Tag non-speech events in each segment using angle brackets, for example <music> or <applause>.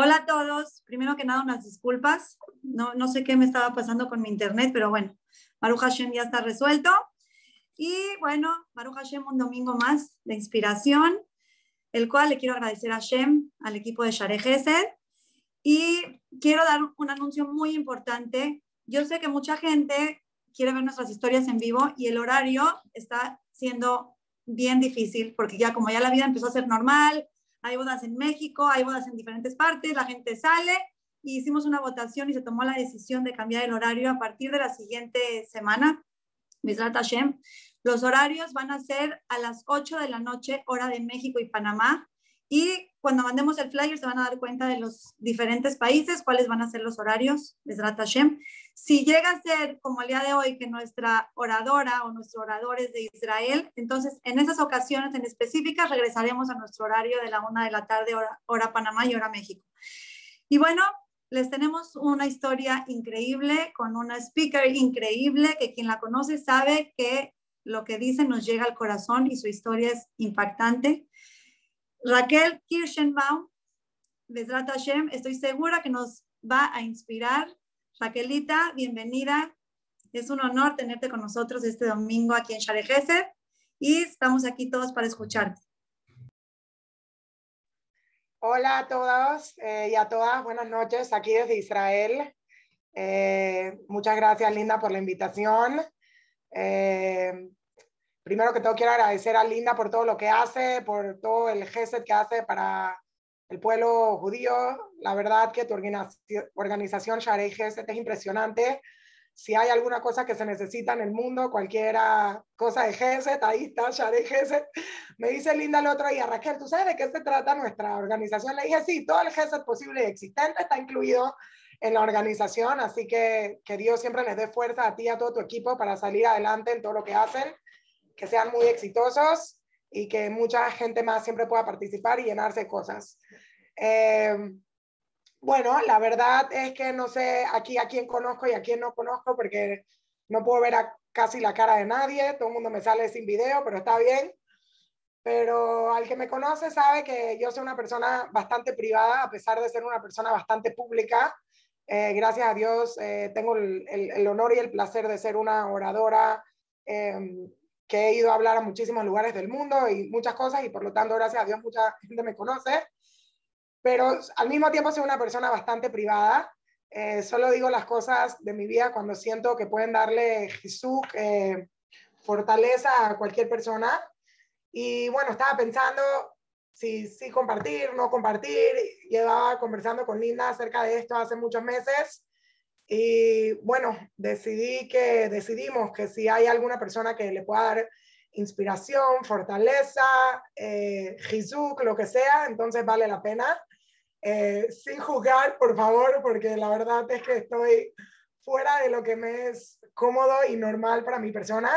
Hola a todos. Primero que nada, unas disculpas. No, no sé qué me estaba pasando con mi internet, pero bueno, Maruja Hashem ya está resuelto. Y bueno, Maruja Hashem, un domingo más de inspiración, el cual le quiero agradecer a Hashem, al equipo de Share Gesed. Y quiero dar un anuncio muy importante. Yo sé que mucha gente quiere ver nuestras historias en vivo y el horario está siendo bien difícil porque ya como ya la vida empezó a ser normal, hay bodas en México, hay bodas en diferentes partes, la gente sale y hicimos una votación y se tomó la decisión de cambiar el horario a partir de la siguiente semana. Hashem. Los horarios van a ser a las 8 de la noche, hora de México y Panamá. Y cuando mandemos el flyer se van a dar cuenta de los diferentes países, cuáles van a ser los horarios, Besrat Hashem. Si llega a ser como el día de hoy que nuestra oradora o nuestro orador es de Israel, entonces en esas ocasiones en específicas regresaremos a nuestro horario de la una de la tarde, hora, hora Panamá y hora México. Y bueno, les tenemos una historia increíble con una speaker increíble que quien la conoce sabe que lo que dice nos llega al corazón y su historia es impactante. Raquel Kirschenbaum, Besrat Hashem, estoy segura que nos va a inspirar. Raquelita, bienvenida. Es un honor tenerte con nosotros este domingo aquí en Share y estamos aquí todos para escucharte. Hola a todos eh, y a todas, buenas noches aquí desde Israel. Eh, muchas gracias, Linda, por la invitación. Eh, primero que todo quiero agradecer a Linda por todo lo que hace, por todo el GESET que hace para el pueblo judío. La verdad que tu organización Sharei GESET es impresionante. Si hay alguna cosa que se necesita en el mundo, cualquiera cosa de GESET, ahí está Sharei GESET. Me dice Linda el otro día, Raquel, ¿tú sabes de qué se trata nuestra organización? Le dije, sí, todo el GESET posible y existente está incluido en la organización, así que que Dios siempre les dé fuerza a ti y a todo tu equipo para salir adelante en todo lo que hacen que sean muy exitosos y que mucha gente más siempre pueda participar y llenarse cosas. Eh, bueno, la verdad es que no sé aquí a quién conozco y a quién no conozco porque no puedo ver casi la cara de nadie, todo el mundo me sale sin video, pero está bien. Pero al que me conoce sabe que yo soy una persona bastante privada, a pesar de ser una persona bastante pública. Eh, gracias a Dios eh, tengo el, el, honor y el placer de ser una oradora que he ido a hablar a muchísimos lugares del mundo y muchas cosas y por lo tanto, gracias a Dios, mucha gente me conoce. Pero al mismo tiempo soy una persona bastante privada. Eh, solo digo las cosas de mi vida cuando siento que pueden darle Jesús eh, fortaleza a cualquier persona. Y bueno, estaba pensando si sí compartir, no compartir. Llevaba conversando con Linda acerca de esto hace muchos meses y bueno, decidí que, decidimos que si hay alguna persona que le pueda dar inspiración, fortaleza, eh, lo que sea, entonces vale la pena. Eh, sin juzgar, por favor, porque la verdad es que estoy fuera de lo que me es cómodo y normal para mi persona.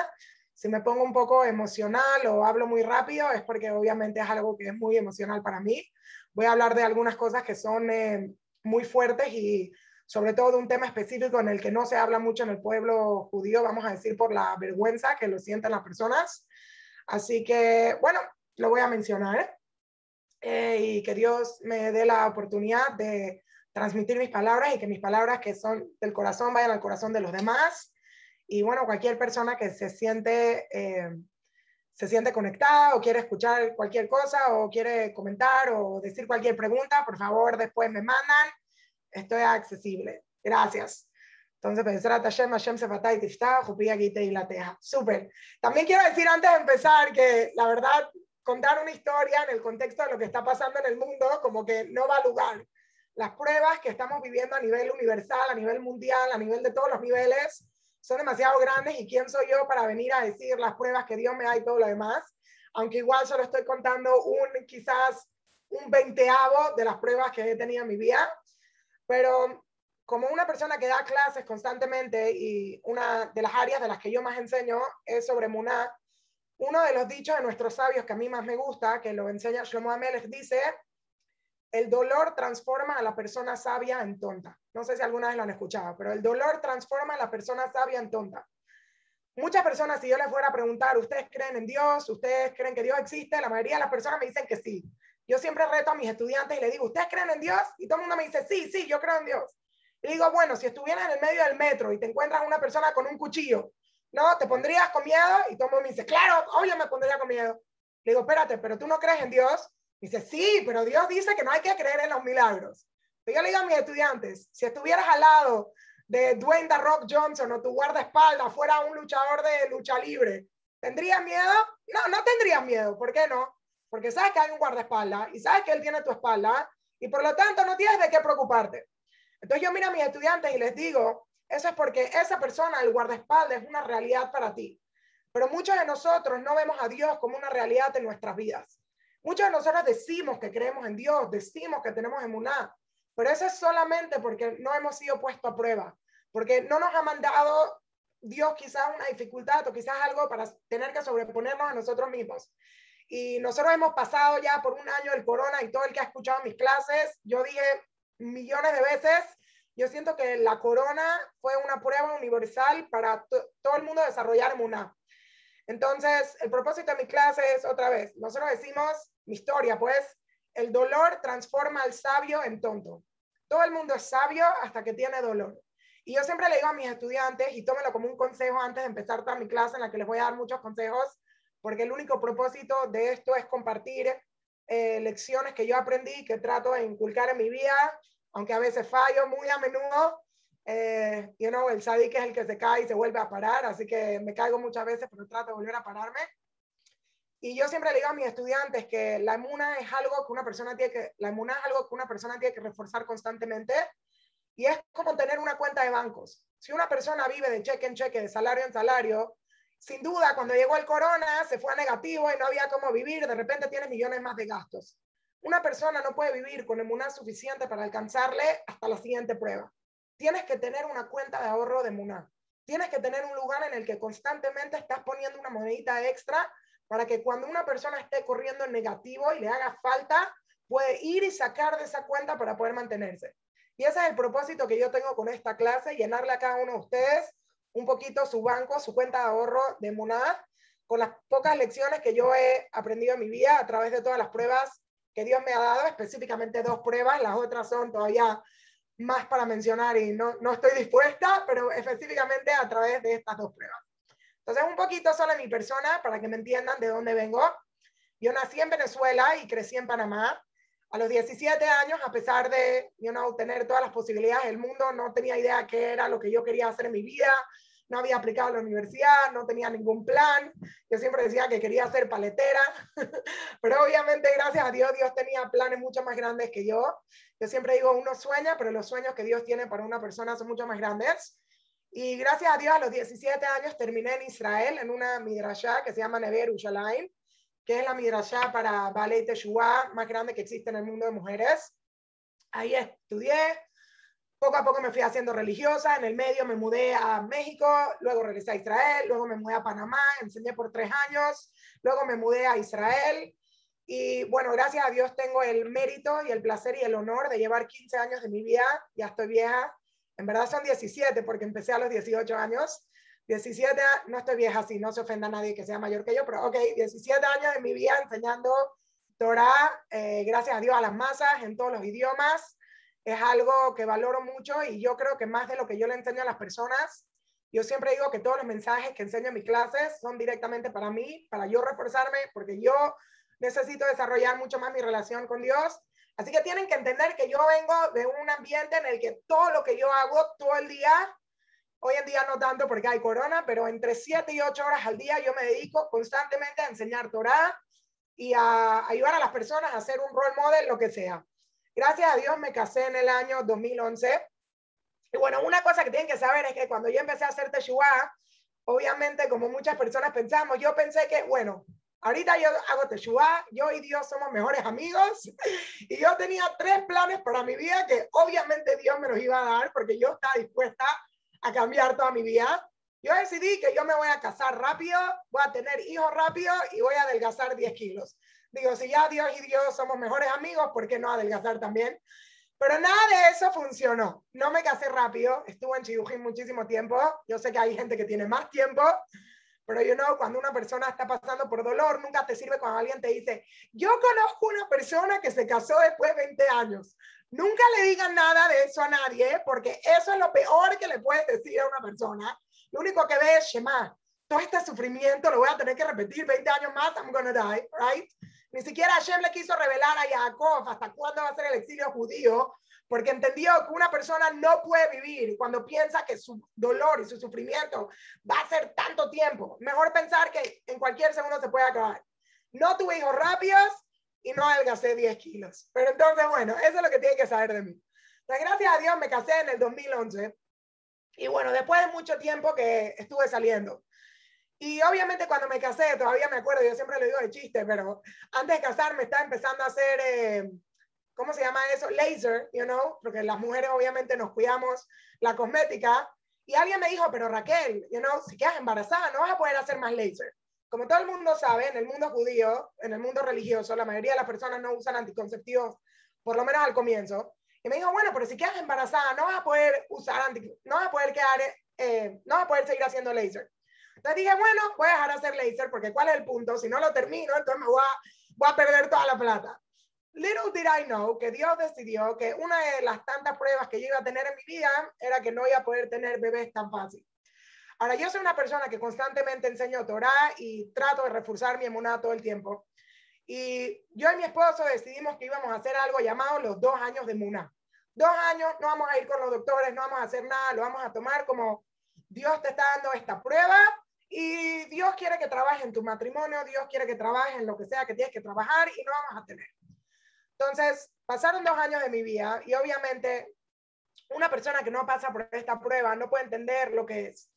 Si me pongo un poco emocional o hablo muy rápido, es porque obviamente es algo que es muy emocional para mí. Voy a hablar de algunas cosas que son eh, muy fuertes y sobre todo de un tema específico en el que no se habla mucho en el pueblo judío, vamos a decir por la vergüenza que lo sienten las personas. Así que, bueno, lo voy a mencionar eh, y que Dios me dé la oportunidad de transmitir mis palabras y que mis palabras que son del corazón vayan al corazón de los demás. Y bueno, cualquier persona que se siente, eh, se siente conectada o quiere escuchar cualquier cosa o quiere comentar o decir cualquier pregunta, por favor, después me mandan estoy accesible. Gracias. Entonces, pensar a Hashem, Hashem Sefatay Tiftah, Jupía Gite y la Teja. Súper. También quiero decir antes de empezar que la verdad, contar una historia en el contexto de lo que está pasando en el mundo, como que no va a lugar. Las pruebas que estamos viviendo a nivel universal, a nivel mundial, a nivel de todos los niveles, son demasiado grandes y quién soy yo para venir a decir las pruebas que Dios me da y todo lo demás. Aunque igual solo estoy contando un, quizás un veinteavo de las pruebas que he tenido en mi vida pero como una persona que da clases constantemente y una de las áreas de las que yo más enseño es sobre Muná, uno de los dichos de nuestros sabios que a mí más me gusta, que lo enseña Shlomo Amelech, dice, el dolor transforma a la persona sabia en tonta. No sé si alguna vez lo han escuchado, pero el dolor transforma a la persona sabia en tonta. Muchas personas, si yo les fuera a preguntar, ¿ustedes creen en Dios? ¿Ustedes creen que Dios existe? La mayoría de las personas me dicen que sí. Yo siempre reto a mis estudiantes y les digo, ¿ustedes creen en Dios? Y todo el mundo me dice, sí, sí, yo creo en Dios. Y digo, bueno, si estuvieras en el medio del metro y te encuentras una persona con un cuchillo, ¿no? ¿Te pondrías con miedo? Y todo el mundo me dice, claro, obvio me pondría con miedo. Le digo, espérate, pero tú no crees en Dios. dice, sí, pero Dios dice que no hay que creer en los milagros. yo le digo a mis estudiantes, si estuvieras al lado de Dwayne The Rock Johnson o tu guardaespaldas fuera un luchador de lucha libre, ¿tendrías miedo? No, no tendrías miedo. ¿Por qué no? Porque sabes que hay un guardaespaldas y sabes que él tiene tu espalda y por lo tanto no tienes de qué preocuparte. Entonces yo miro a mis estudiantes y les digo, eso es porque esa persona, el guardaespaldas, es una realidad para ti. Pero muchos de nosotros no vemos a Dios como una realidad en nuestras vidas. Muchos de nosotros decimos que creemos en Dios, decimos que tenemos emuná, pero eso es solamente porque no hemos sido puestos a prueba, porque no nos ha mandado Dios quizás una dificultad o quizás algo para tener que sobreponernos a nosotros mismos. Y nosotros hemos pasado ya por un año el corona y todo el que ha escuchado mis clases, yo dije millones de veces, yo siento que la corona fue una prueba universal para todo el mundo desarrollar emuná. Entonces, el propósito de mi clase es otra vez, nosotros decimos mi historia, pues, el dolor transforma al sabio en tonto. Todo el mundo es sabio hasta que tiene dolor. Y yo siempre le digo a mis estudiantes, y tómenlo como un consejo antes de empezar toda mi clase, en la que les voy a dar muchos consejos, porque el único propósito de esto es compartir eh, lecciones que yo aprendí, que trato de inculcar en mi vida, aunque a veces fallo muy a menudo. Eh, you know, el sadik es el que se cae y se vuelve a parar, así que me caigo muchas veces, pero trato de volver a pararme. Y yo siempre le digo a mis estudiantes que la emuna es algo que una persona tiene que, la emuna es algo que una persona tiene que reforzar constantemente y es como tener una cuenta de bancos. Si una persona vive de cheque en cheque, de salario en salario, sin duda cuando llegó el corona se fue a negativo y no había cómo vivir, de repente tiene millones más de gastos. Una persona no puede vivir con emuna suficiente para alcanzarle hasta la siguiente prueba. Tienes que tener una cuenta de ahorro de emuna. Tienes que tener un lugar en el que constantemente estás poniendo una monedita extra para que cuando una persona esté corriendo en negativo y le haga falta, puede ir y sacar de esa cuenta para poder mantenerse. Y ese es el propósito que yo tengo con esta clase, llenarle a cada uno de ustedes un poquito su banco, su cuenta de ahorro de Munad, con las pocas lecciones que yo he aprendido en mi vida a través de todas las pruebas que Dios me ha dado, específicamente dos pruebas, las otras son todavía más para mencionar y no, no estoy dispuesta, pero específicamente a través de estas dos pruebas. Entonces, un poquito solo mi persona para que me entiendan de dónde vengo. Yo nací en Venezuela y crecí en Panamá. A los 17 años, a pesar de you know, tener todas las posibilidades del mundo, no tenía idea qué era lo que yo quería hacer en mi vida. No había aplicado a la universidad, no tenía ningún plan. Yo siempre decía que quería ser paletera, <laughs> pero obviamente, gracias a Dios, Dios tenía planes mucho más grandes que yo. Yo siempre digo, uno sueña, pero los sueños que Dios tiene para una persona son mucho más grandes. Y gracias a Dios, a los 17 años terminé en Israel, en una midrashá que se llama Never Ushalaim, que es la midrashá para Ballet Teshuvah más grande que existe en el mundo de mujeres. Ahí estudié, poco a poco me fui haciendo religiosa, en el medio me mudé a México, luego regresé a Israel, luego me mudé a Panamá, enseñé por tres años, luego me mudé a Israel. Y bueno, gracias a Dios tengo el mérito y el placer y el honor de llevar 15 años de mi vida, ya estoy vieja, en verdad son 17 porque empecé a los 18 años. 17, no estoy vieja así, no se ofenda a nadie que sea mayor que yo, pero ok, 17 años de mi vida enseñando Torah, eh, gracias a Dios a las masas, en todos los idiomas. Es algo que valoro mucho y yo creo que más de lo que yo le enseño a las personas, yo siempre digo que todos los mensajes que enseño en mis clases son directamente para mí, para yo reforzarme, porque yo necesito desarrollar mucho más mi relación con Dios Así que tienen que entender que yo vengo de un ambiente en el que todo lo que yo hago todo el día, hoy en día no tanto porque hay corona, pero entre 7 y 8 horas al día yo me dedico constantemente a enseñar Torah y a ayudar a las personas a hacer un role model, lo que sea. Gracias a Dios me casé en el año 2011. Y bueno, una cosa que tienen que saber es que cuando yo empecé a hacer Teshuvah, obviamente como muchas personas pensamos, yo pensé que, bueno, Ahorita yo hago Teshuvah, yo y Dios somos mejores amigos <laughs> y yo tenía tres planes para mi vida que obviamente Dios me los iba a dar porque yo estaba dispuesta a cambiar toda mi vida. Yo decidí que yo me voy a casar rápido, voy a tener hijos rápido y voy a adelgazar 10 kilos. Digo, si ya Dios y Dios somos mejores amigos, ¿por qué no adelgazar también? Pero nada de eso funcionó. No me casé rápido, estuve en Chidujín muchísimo tiempo. Yo sé que hay gente que tiene más tiempo, pero yo no, cuando una persona está pasando por dolor, nunca te sirve cuando alguien te dice, yo conozco una persona que se casó después de 20 años. Nunca le digan nada de eso a nadie, porque eso es lo peor que le puedes decir a una persona. Lo único que ve es Shema. Todo este sufrimiento lo voy a tener que repetir 20 años más, I'm gonna die, right? Ni siquiera Hashem le quiso revelar a Jacob hasta cuándo va a ser el exilio judío, porque entendió que una persona no puede vivir cuando piensa que su dolor y su sufrimiento va a ser tanto tiempo. Mejor pensar que en cualquier segundo se puede acabar. No tuve hijos rápidos y no adelgacé 10 kilos. Pero entonces, bueno, eso es lo que tiene que saber de mí. Pues gracias a Dios me casé en el 2011 y bueno, después de mucho tiempo que estuve saliendo. Y obviamente cuando me casé, todavía me acuerdo, yo siempre le digo de chiste, pero antes de casarme estaba empezando a hacer... Eh, ¿cómo se llama eso? Laser, you know, porque las mujeres obviamente nos cuidamos la cosmética. Y alguien me dijo, pero Raquel, you know, si quedas embarazada no vas a poder hacer más laser. Como todo el mundo sabe, en el mundo judío, en el mundo religioso, la mayoría de las personas no usan anticonceptivos, por lo menos al comienzo. Y me dijo, bueno, pero si quedas embarazada no vas a poder usar no vas a poder quedar, eh, no vas a poder seguir haciendo laser. Entonces dije, bueno, voy a dejar de hacer laser porque ¿cuál es el punto? Si no lo termino, entonces me voy a, voy a perder toda la plata. Little did I know que Dios decidió que una de las tantas pruebas que yo iba a tener en mi vida era que no iba a poder tener bebés tan fácil. Ahora, yo soy una persona que constantemente enseño Torah y trato de reforzar mi emuná todo el tiempo. Y yo y mi esposo decidimos que íbamos a hacer algo llamado los dos años de emuná. Dos años, no vamos a ir con los doctores, no vamos a hacer nada, lo vamos a tomar como Dios te está dando esta prueba y Dios quiere que trabajes en tu matrimonio, Dios quiere que trabajes en lo que sea que tienes que trabajar y no vamos a tener. Entonces, pasaron dos años de mi vida y obviamente una persona que no pasa por esta prueba no puede entender lo que es.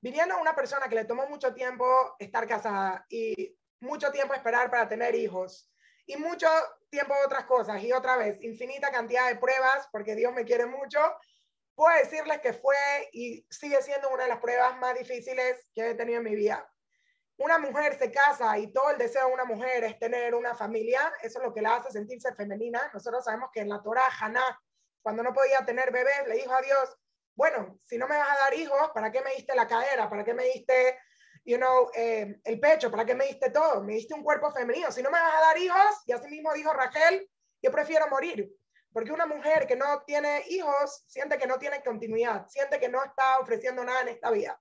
Viniendo a una persona que le tomó mucho tiempo estar casada y mucho tiempo esperar para tener hijos y mucho tiempo otras cosas y otra vez infinita cantidad de pruebas porque Dios me quiere mucho, puedo decirles que fue y sigue siendo una de las pruebas más difíciles que he tenido en mi vida una mujer se casa y todo el deseo de una mujer es tener una familia, eso es lo que la hace sentirse femenina. Nosotros sabemos que en la Torah, Haná, cuando no podía tener bebés, le dijo a Dios, bueno, si no me vas a dar hijos, ¿para qué me diste la cadera? ¿Para qué me diste, you know, eh, el pecho? ¿Para qué me diste todo? Me diste un cuerpo femenino. Si no me vas a dar hijos, y así mismo dijo Rachel, yo prefiero morir. Porque una mujer que no tiene hijos siente que no tiene continuidad, siente que no está ofreciendo nada en esta vida.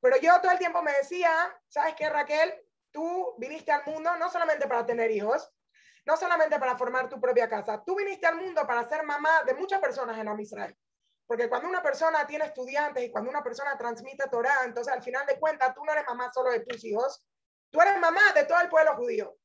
Pero yo todo el tiempo me decía, ¿sabes qué, Raquel? Tú viniste al mundo no solamente para tener hijos, no solamente para formar tu propia casa, tú viniste al mundo para ser mamá de muchas personas en Israel. Porque cuando una persona tiene estudiantes y cuando una persona transmite Torah, entonces al final de cuentas tú no eres mamá solo de tus hijos, tú eres mamá de todo el pueblo judío.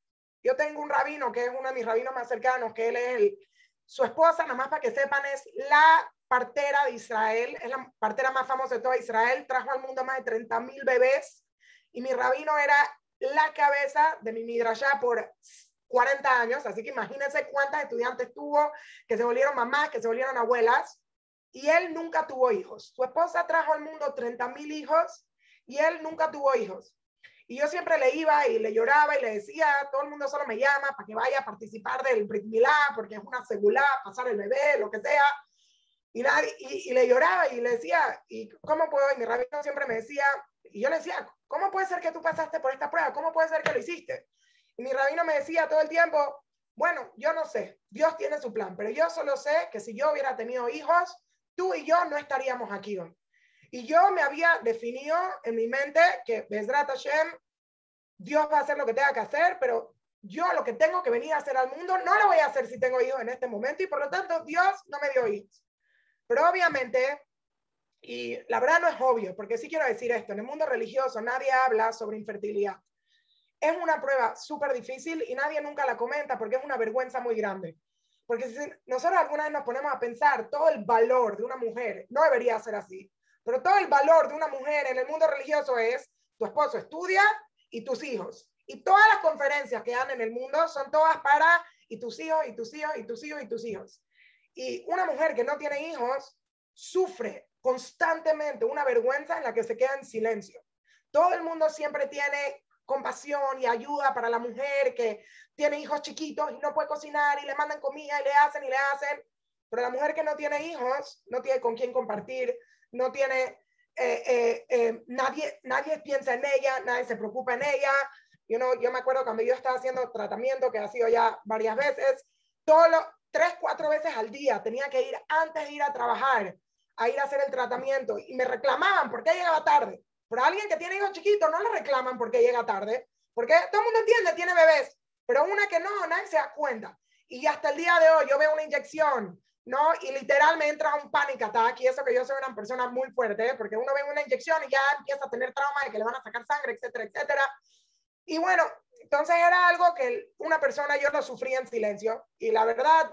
Yo tengo un rabino que es uno de mis rabinos más cercanos, que él es el, su esposa, nada más para que sepan, es la partera de Israel, es la partera más famosa de toda Israel, trajo al mundo más de 30 mil bebés y mi rabino era la cabeza de mi midrashá por 40 años, así que imagínense cuántas estudiantes tuvo que se volvieron mamás, que se volvieron abuelas, y él nunca tuvo hijos. Su esposa trajo al mundo 30 mil hijos y él nunca tuvo hijos. Y yo siempre le iba y le lloraba y le decía, todo el mundo solo me llama para que vaya a participar del Brit Milá, porque es una segula, pasar el bebé, lo que sea. Y, y, le lloraba y le decía, ¿y cómo puedo? Y mi rabino siempre me decía, y yo le decía, ¿cómo puede ser que tú pasaste por esta prueba? ¿Cómo puede ser que lo hiciste? Y mi rabino me decía todo el tiempo, bueno, yo no sé, Dios tiene su plan, pero yo solo sé que si yo hubiera tenido hijos, tú y yo no estaríamos aquí hoy. Y yo me había definido en mi mente que Bezrat Hashem, Dios va a hacer lo que tenga que hacer, pero yo lo que tengo que venir a hacer al mundo no lo voy a hacer si tengo hijos en este momento y por lo tanto Dios no me dio hijos. Pero obviamente, y la verdad no es obvio, porque sí quiero decir esto, en el mundo religioso nadie habla sobre infertilidad. Es una prueba súper difícil y nadie nunca la comenta porque es una vergüenza muy grande. Porque si nosotros alguna vez nos ponemos a pensar todo el valor de una mujer, no debería ser así, pero todo el valor de una mujer en el mundo religioso es tu esposo estudia y tus hijos. Y todas las conferencias que dan en el mundo son todas para y tus hijos y tus hijos y tus hijos y tus hijos. Y una mujer que no tiene hijos sufre constantemente una vergüenza en la que se queda en silencio. Todo el mundo siempre tiene compasión y ayuda para la mujer que tiene hijos chiquitos y no puede cocinar y le mandan comida y le hacen y le hacen. Pero la mujer que no tiene hijos no tiene con quién compartir, no tiene eh, eh, nadie, nadie piensa en ella, nadie se preocupa en ella. You know, yo me acuerdo cuando yo estaba haciendo tratamiento, que ha sido ya varias veces, todos tres, cuatro veces al día tenía que ir antes de ir a trabajar, a ir a hacer el tratamiento y me reclamaban porque llegaba tarde. Pero alguien que tiene hijos chiquitos no le reclaman porque llega tarde, porque todo el mundo entiende, tiene bebés, pero una que no, nadie se da cuenta. Y hasta el día de hoy yo veo una inyección, ¿no? Y literal me entra un pánico ataque y eso que yo soy una persona muy fuerte, porque uno ve una inyección y ya empieza a tener trauma de que le van a sacar sangre, etcétera, etcétera. Y bueno, entonces era algo que una persona yo lo sufría en silencio y la verdad,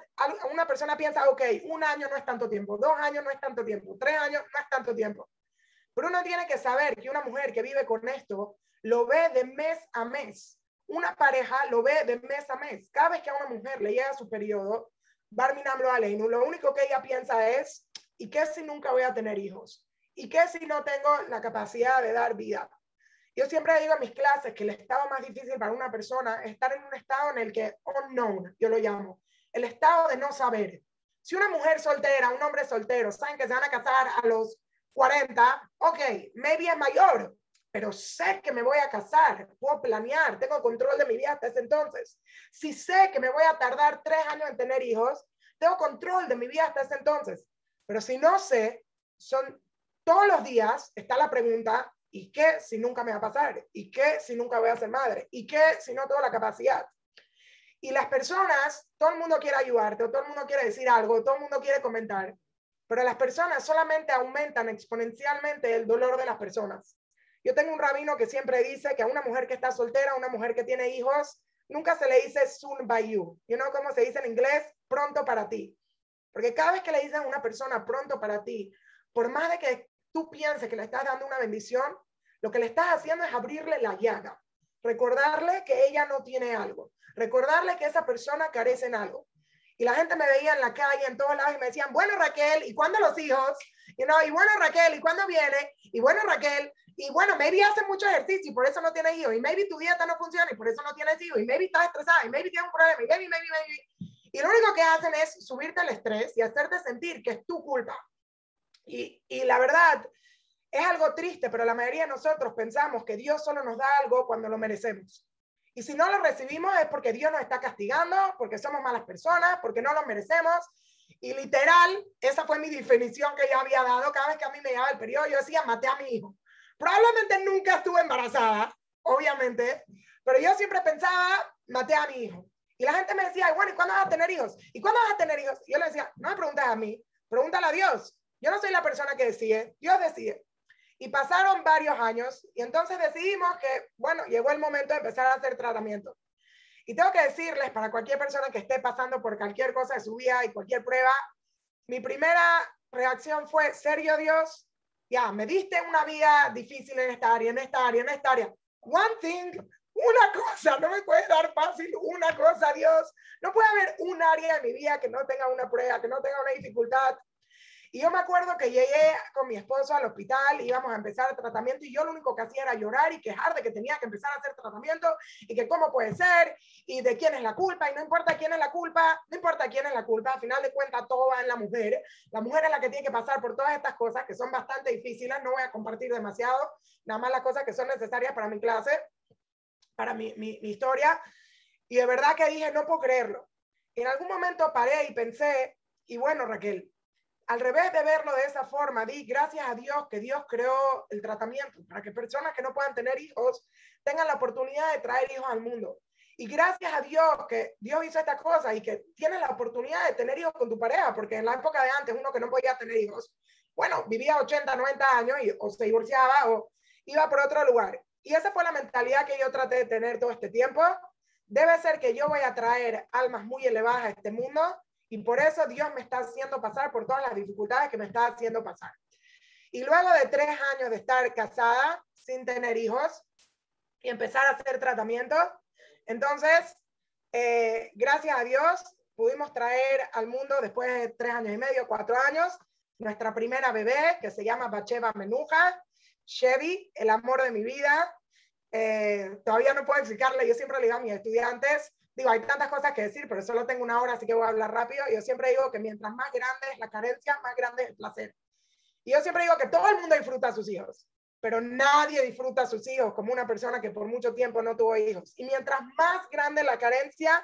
una persona piensa, ok, un año no es tanto tiempo, dos años no es tanto tiempo, tres años no es tanto tiempo. Pero uno tiene que saber que una mujer que vive con esto lo ve de mes a mes. Una pareja lo ve de mes a mes. Cada vez que a una mujer le llega su periodo, Barminam lo lo único que ella piensa es, ¿y qué si nunca voy a tener hijos? ¿Y qué si no tengo la capacidad de dar vida? Yo siempre digo en mis clases que el estado más difícil para una persona es estar en un estado en el que unknown, yo lo llamo, el estado de no saber. Si una mujer soltera, un hombre soltero, saben que se van a casar a los 40, ok, maybe es mayor, pero sé que me voy a casar, puedo planear, tengo control de mi vida hasta ese entonces. Si sé que me voy a tardar tres años en tener hijos, tengo control de mi vida hasta ese entonces. Pero si no sé, son todos los días, está la pregunta, ¿y qué si nunca me va a pasar? ¿Y qué si nunca voy a ser madre? ¿Y qué si no tengo la capacidad? Y las personas, todo el mundo quiere ayudarte, todo el mundo quiere decir algo, todo el mundo quiere comentar, pero las personas solamente aumentan exponencialmente el dolor de las personas. Yo tengo un rabino que siempre dice que a una mujer que está soltera, a una mujer que tiene hijos, nunca se le dice soon by you. You know cómo se dice en inglés? Pronto para ti. Porque cada vez que le dicen a una persona pronto para ti, por más de que tú pienses que le estás dando una bendición, lo que le estás haciendo es abrirle la llaga. Recordarle que ella no tiene algo. Recordarle que esa persona carece en algo. Y la gente me veía en la calle, en todos lados, y me decían, bueno, Raquel, ¿y cuándo los hijos? You know, y bueno, Raquel, ¿y cuándo viene? Y bueno, Raquel, y bueno, maybe hace mucho ejercicio y por eso no tienes hijos. Y maybe tu dieta no funciona y por eso no tienes hijos. Y maybe estás estresada y maybe tienes un problema. Y maybe, maybe, maybe. Y lo único que hacen es subirte el estrés y hacerte sentir que es tu culpa. Y, y la verdad, es algo triste, pero la mayoría de nosotros pensamos que Dios solo nos da algo cuando lo merecemos. Y si no lo recibimos es porque Dios nos está castigando, porque somos malas personas, porque no lo merecemos. Y literal, esa fue mi definición que yo había dado cada vez que a mí me llegaba el periodo. Yo decía, maté a mi hijo. Probablemente nunca estuve embarazada, obviamente, pero yo siempre pensaba, maté a mi hijo. Y la gente me decía, bueno, ¿y cuándo vas a tener hijos? ¿Y cuándo vas a tener hijos? Y yo le decía, no me preguntes a mí, pregúntale a Dios. Yo no soy la persona que decide, Dios decide. Y pasaron varios años y entonces decidimos que, bueno, llegó el momento de empezar a hacer tratamiento. Y tengo que decirles, para cualquier persona que esté pasando por cualquier cosa de su vida y cualquier prueba, mi primera reacción fue, ¿serio Dios? Ya, me diste una vida difícil en esta área, en esta área, en esta área. One thing, una cosa, no me puede dar fácil una cosa, Dios. No puede haber un área de mi vida que no tenga una prueba, que no tenga una dificultad. Y yo me acuerdo que llegué con mi esposo al hospital, íbamos a empezar el tratamiento y yo lo único que hacía era llorar y quejar de que tenía que empezar a hacer tratamiento y que cómo puede ser y de quién es la culpa y no importa quién es la culpa, no importa quién es la culpa, al final de cuentas todo va en la mujer. La mujer es la que tiene que pasar por todas estas cosas que son bastante difíciles, no voy a compartir demasiado, nada más las cosas que son necesarias para mi clase, para mi, mi, mi historia. Y de verdad que dije, no puedo creerlo. En algún momento paré y pensé, y bueno, Raquel, al revés de verlo de esa forma, di gracias a Dios que Dios creó el tratamiento para que personas que no puedan tener hijos tengan la oportunidad de traer hijos al mundo. Y gracias a Dios que Dios hizo esta cosa y que tienes la oportunidad de tener hijos con tu pareja, porque en la época de antes uno que no podía tener hijos, bueno, vivía 80, 90 años y, o se divorciaba o iba por otro lugar. Y esa fue la mentalidad que yo traté de tener todo este tiempo. Debe ser que yo voy a traer almas muy elevadas a este mundo y por eso Dios me está haciendo pasar por todas las dificultades que me está haciendo pasar. Y luego de tres años de estar casada, sin tener hijos, y empezar a hacer tratamiento, entonces, eh, gracias a Dios, pudimos traer al mundo, después de tres años y medio, cuatro años, nuestra primera bebé, que se llama Bacheva Menuja, Chevy, el amor de mi vida. Eh, todavía no puedo explicarle, yo siempre le digo a mis estudiantes, digo, hay tantas cosas que decir, pero solo tengo una hora, así que voy a hablar rápido. Yo siempre digo que mientras más grande es la carencia, más grande es el placer. Y yo siempre digo que todo el mundo disfruta a sus hijos, pero nadie disfruta a sus hijos como una persona que por mucho tiempo no tuvo hijos. Y mientras más grande la carencia,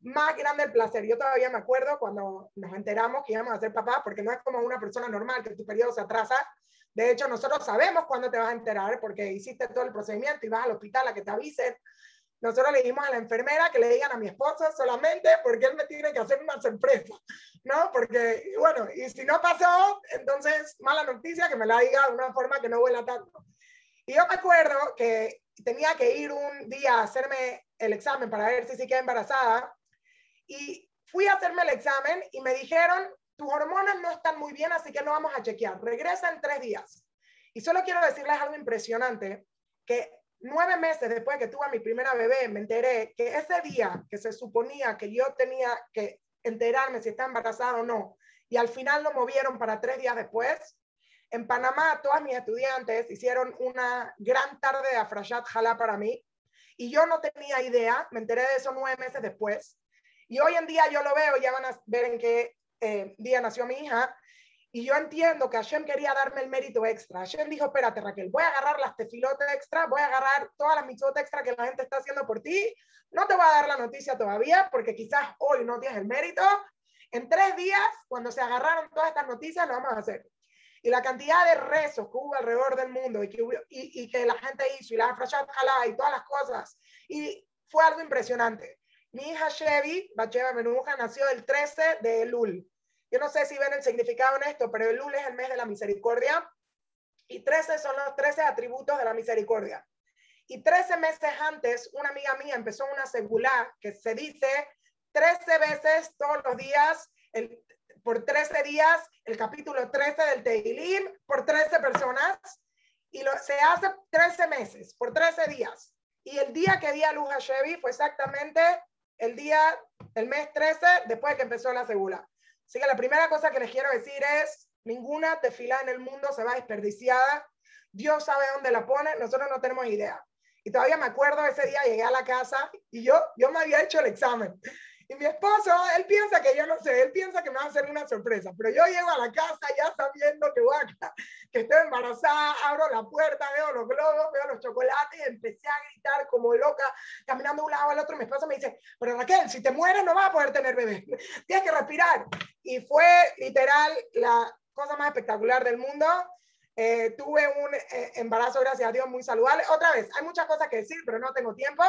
más grande el placer. Yo todavía me acuerdo cuando nos enteramos que íbamos a ser papás, porque no es como una persona normal que tu periodo se atrasa. De hecho, nosotros sabemos cuándo te vas a enterar porque hiciste todo el procedimiento y vas al hospital a que te avisen. Nosotros le dijimos a la enfermera que le digan a mi esposo solamente porque él me tiene que hacer una sorpresa, ¿no? Porque, bueno, y si no pasó, entonces mala noticia que me la diga de una forma que no huela tanto. Y yo me acuerdo que tenía que ir un día a hacerme el examen para ver si sí queda embarazada y fui a hacerme el examen y me dijeron, tus hormonas no están muy bien, así que no vamos a chequear. Regresa en tres días. Y solo quiero decirles algo impresionante, que nueve meses después que tuve a mi primera bebé, me enteré que ese día que se suponía que yo tenía que enterarme si estaba embarazada o no, y al final lo movieron para tres días después, en Panamá todas mis estudiantes hicieron una gran tarde de Afrashat Jalá para mí, y yo no tenía idea, me enteré de eso nueve meses después, y hoy en día yo lo veo, ya van a ver en qué eh, día nació mi hija, y yo entiendo que Hashem quería darme el mérito extra. Hashem dijo, espérate Raquel, voy a agarrar las tefilotes extra, voy a agarrar todas las mitzvot extra que la gente está haciendo por ti. No te voy a dar la noticia todavía porque quizás hoy no tienes el mérito. En tres días, cuando se agarraron todas estas noticias, lo vamos a hacer. Y la cantidad de rezos que hubo alrededor del mundo y que, y, que la gente hizo y la Afrashat Jalá y todas las cosas. Y fue algo impresionante. Mi hija Chevy, Bacheva Menuja, nació el 13 de Elul. Yo no sé si ven el significado en esto, pero Elul es el mes de la misericordia y 13 son los 13 atributos de la misericordia. Y 13 meses antes, una amiga mía empezó una segulá que se dice 13 veces todos los días, el, por 13 días, el capítulo 13 del Teilim, por 13 personas, y lo, se hace 13 meses, por 13 días. Y el día que di a luz a Chevy fue exactamente el día, el mes 13, después de que empezó la segula. Así que la primera cosa que les quiero decir es, ninguna tefila en el mundo se va desperdiciada. Dios sabe dónde la pone, nosotros no tenemos idea. Y todavía me acuerdo ese día, llegué a la casa y yo, yo me había hecho el examen. Y mi esposo, él piensa que yo no sé, él piensa que me va a hacer una sorpresa, pero yo llego a la casa ya sabiendo que, voy a, que estoy embarazada, abro la puerta, veo los globos, veo los chocolates, empecé a gritar como loca, caminando de un lado al otro. Mi esposo me dice, pero Raquel, si te mueres no vas a poder tener bebé, <laughs> tienes que respirar. Y fue literal la cosa más espectacular del mundo. Eh, tuve un eh, embarazo, gracias a Dios, muy saludable. Otra vez, hay muchas cosas que decir, pero no tengo tiempo.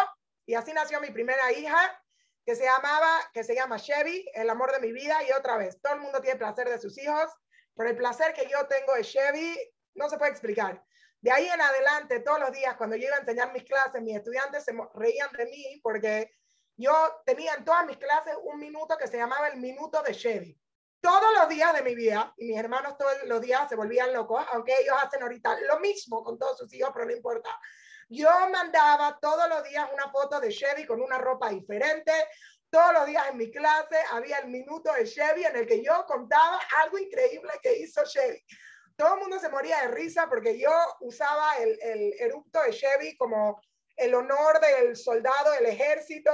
Y así nació mi primera hija que se llamaba, que se llama Chevy, el amor de mi vida, y otra vez, todo el mundo tiene placer de sus hijos, pero el placer que yo tengo de Chevy no se puede explicar. De ahí en adelante, todos los días, cuando yo iba a enseñar mis clases, mis estudiantes se reían de mí porque yo tenía en todas mis clases un minuto que se llamaba el minuto de Chevy. Todos los días de mi vida, y mis hermanos todos los días se volvían locos, aunque ellos hacen ahorita lo mismo con todos sus hijos, pero no importa. Yo mandaba todos los días una foto de Chevy con una ropa diferente. Todos los días en mi clase había el minuto de Chevy en el que yo contaba algo increíble que hizo Chevy. Todo el mundo se moría de risa porque yo usaba el, el de Chevy como el honor del soldado del ejército.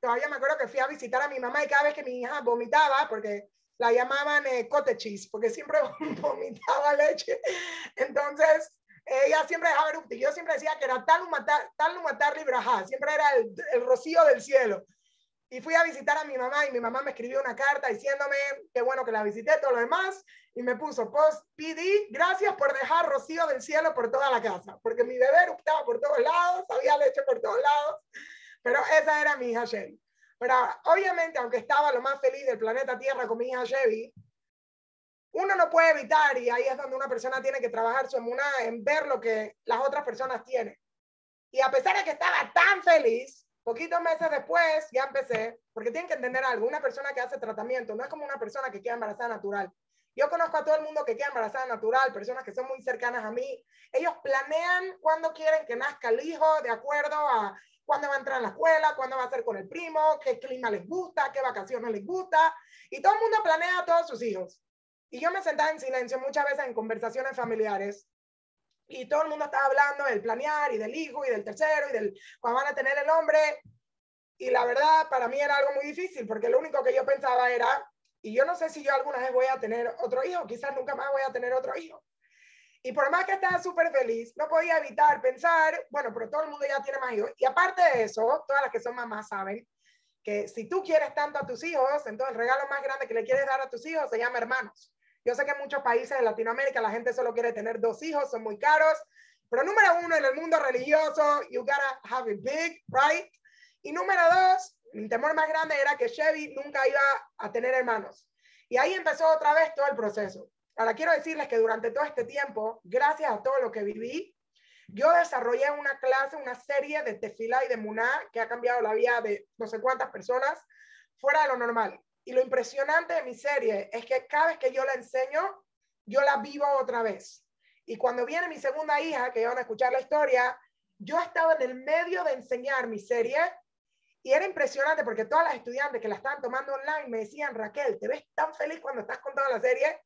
Todavía me acuerdo que fui a visitar a mi mamá y cada vez que mi hija vomitaba, porque la llamaban eh, cheese, porque siempre <laughs> vomitaba leche. Entonces, ella siempre dejaba erupto. Yo siempre decía que era tal matar, tal matar librajá, siempre era el, el, rocío del cielo. Y fui a visitar a mi mamá y mi mamá me escribió una carta diciéndome que bueno que la visité, todo lo demás, y me puso post PD, gracias por dejar rocío del cielo por toda la casa, porque mi bebé eruptaba por todos lados, había leche por todos lados, pero esa era mi hija Chevy. Pero obviamente, aunque estaba lo más feliz del planeta Tierra con mi hija Chevy, uno no puede evitar, y ahí es donde una persona tiene que trabajar su emuná en ver lo que las otras personas tienen. Y a pesar de que estaba tan feliz, poquitos meses después ya empecé, porque tienen que entender algo, una persona que hace tratamiento no es como una persona que queda embarazada natural. Yo conozco a todo el mundo que queda embarazada natural, personas que son muy cercanas a mí. Ellos planean cuándo quieren que nazca el hijo, de acuerdo a cuándo va a entrar a la escuela, cuándo va a ser con el primo, qué clima les gusta, qué vacaciones les gusta. Y todo el mundo planea a todos sus hijos. Y yo me sentaba en silencio muchas veces en conversaciones familiares y todo el mundo estaba hablando del planear y del hijo y del tercero y del cuando van a tener el hombre. Y la verdad, para mí era algo muy difícil porque lo único que yo pensaba era, Y yo no sé si yo alguna vez voy a tener otro hijo, quizás nunca más voy a tener otro hijo. Y por más que estaba súper feliz, no podía evitar pensar, bueno, pero todo el mundo ya tiene más hijos. Y aparte de eso, todas las que son mamás saben que si tú quieres tanto a tus hijos, entonces el regalo más grande que le quieres dar a tus hijos se llama hermanos. Yo sé que en muchos países de Latinoamérica la gente solo quiere tener dos hijos, son muy caros, pero número uno, en el mundo religioso, you gotta have it big, right? Y número dos, mi temor más grande era que Chevy nunca iba a tener hermanos. Y ahí empezó otra vez todo el proceso. Ahora quiero decirles que durante todo este tiempo, gracias a todo lo que viví, yo desarrollé una clase, una serie de tefila y de muná que ha cambiado la vida de no sé cuántas personas fuera de lo normal. Y lo impresionante de mi serie es que cada vez que yo la enseño, yo la vivo otra vez. Y cuando viene mi segunda hija, que van a escuchar la historia, yo estaba en el medio de enseñar mi serie y era impresionante porque todas las estudiantes que la estaban tomando online me decían, Raquel, ¿te ves tan feliz cuando estás contando la serie?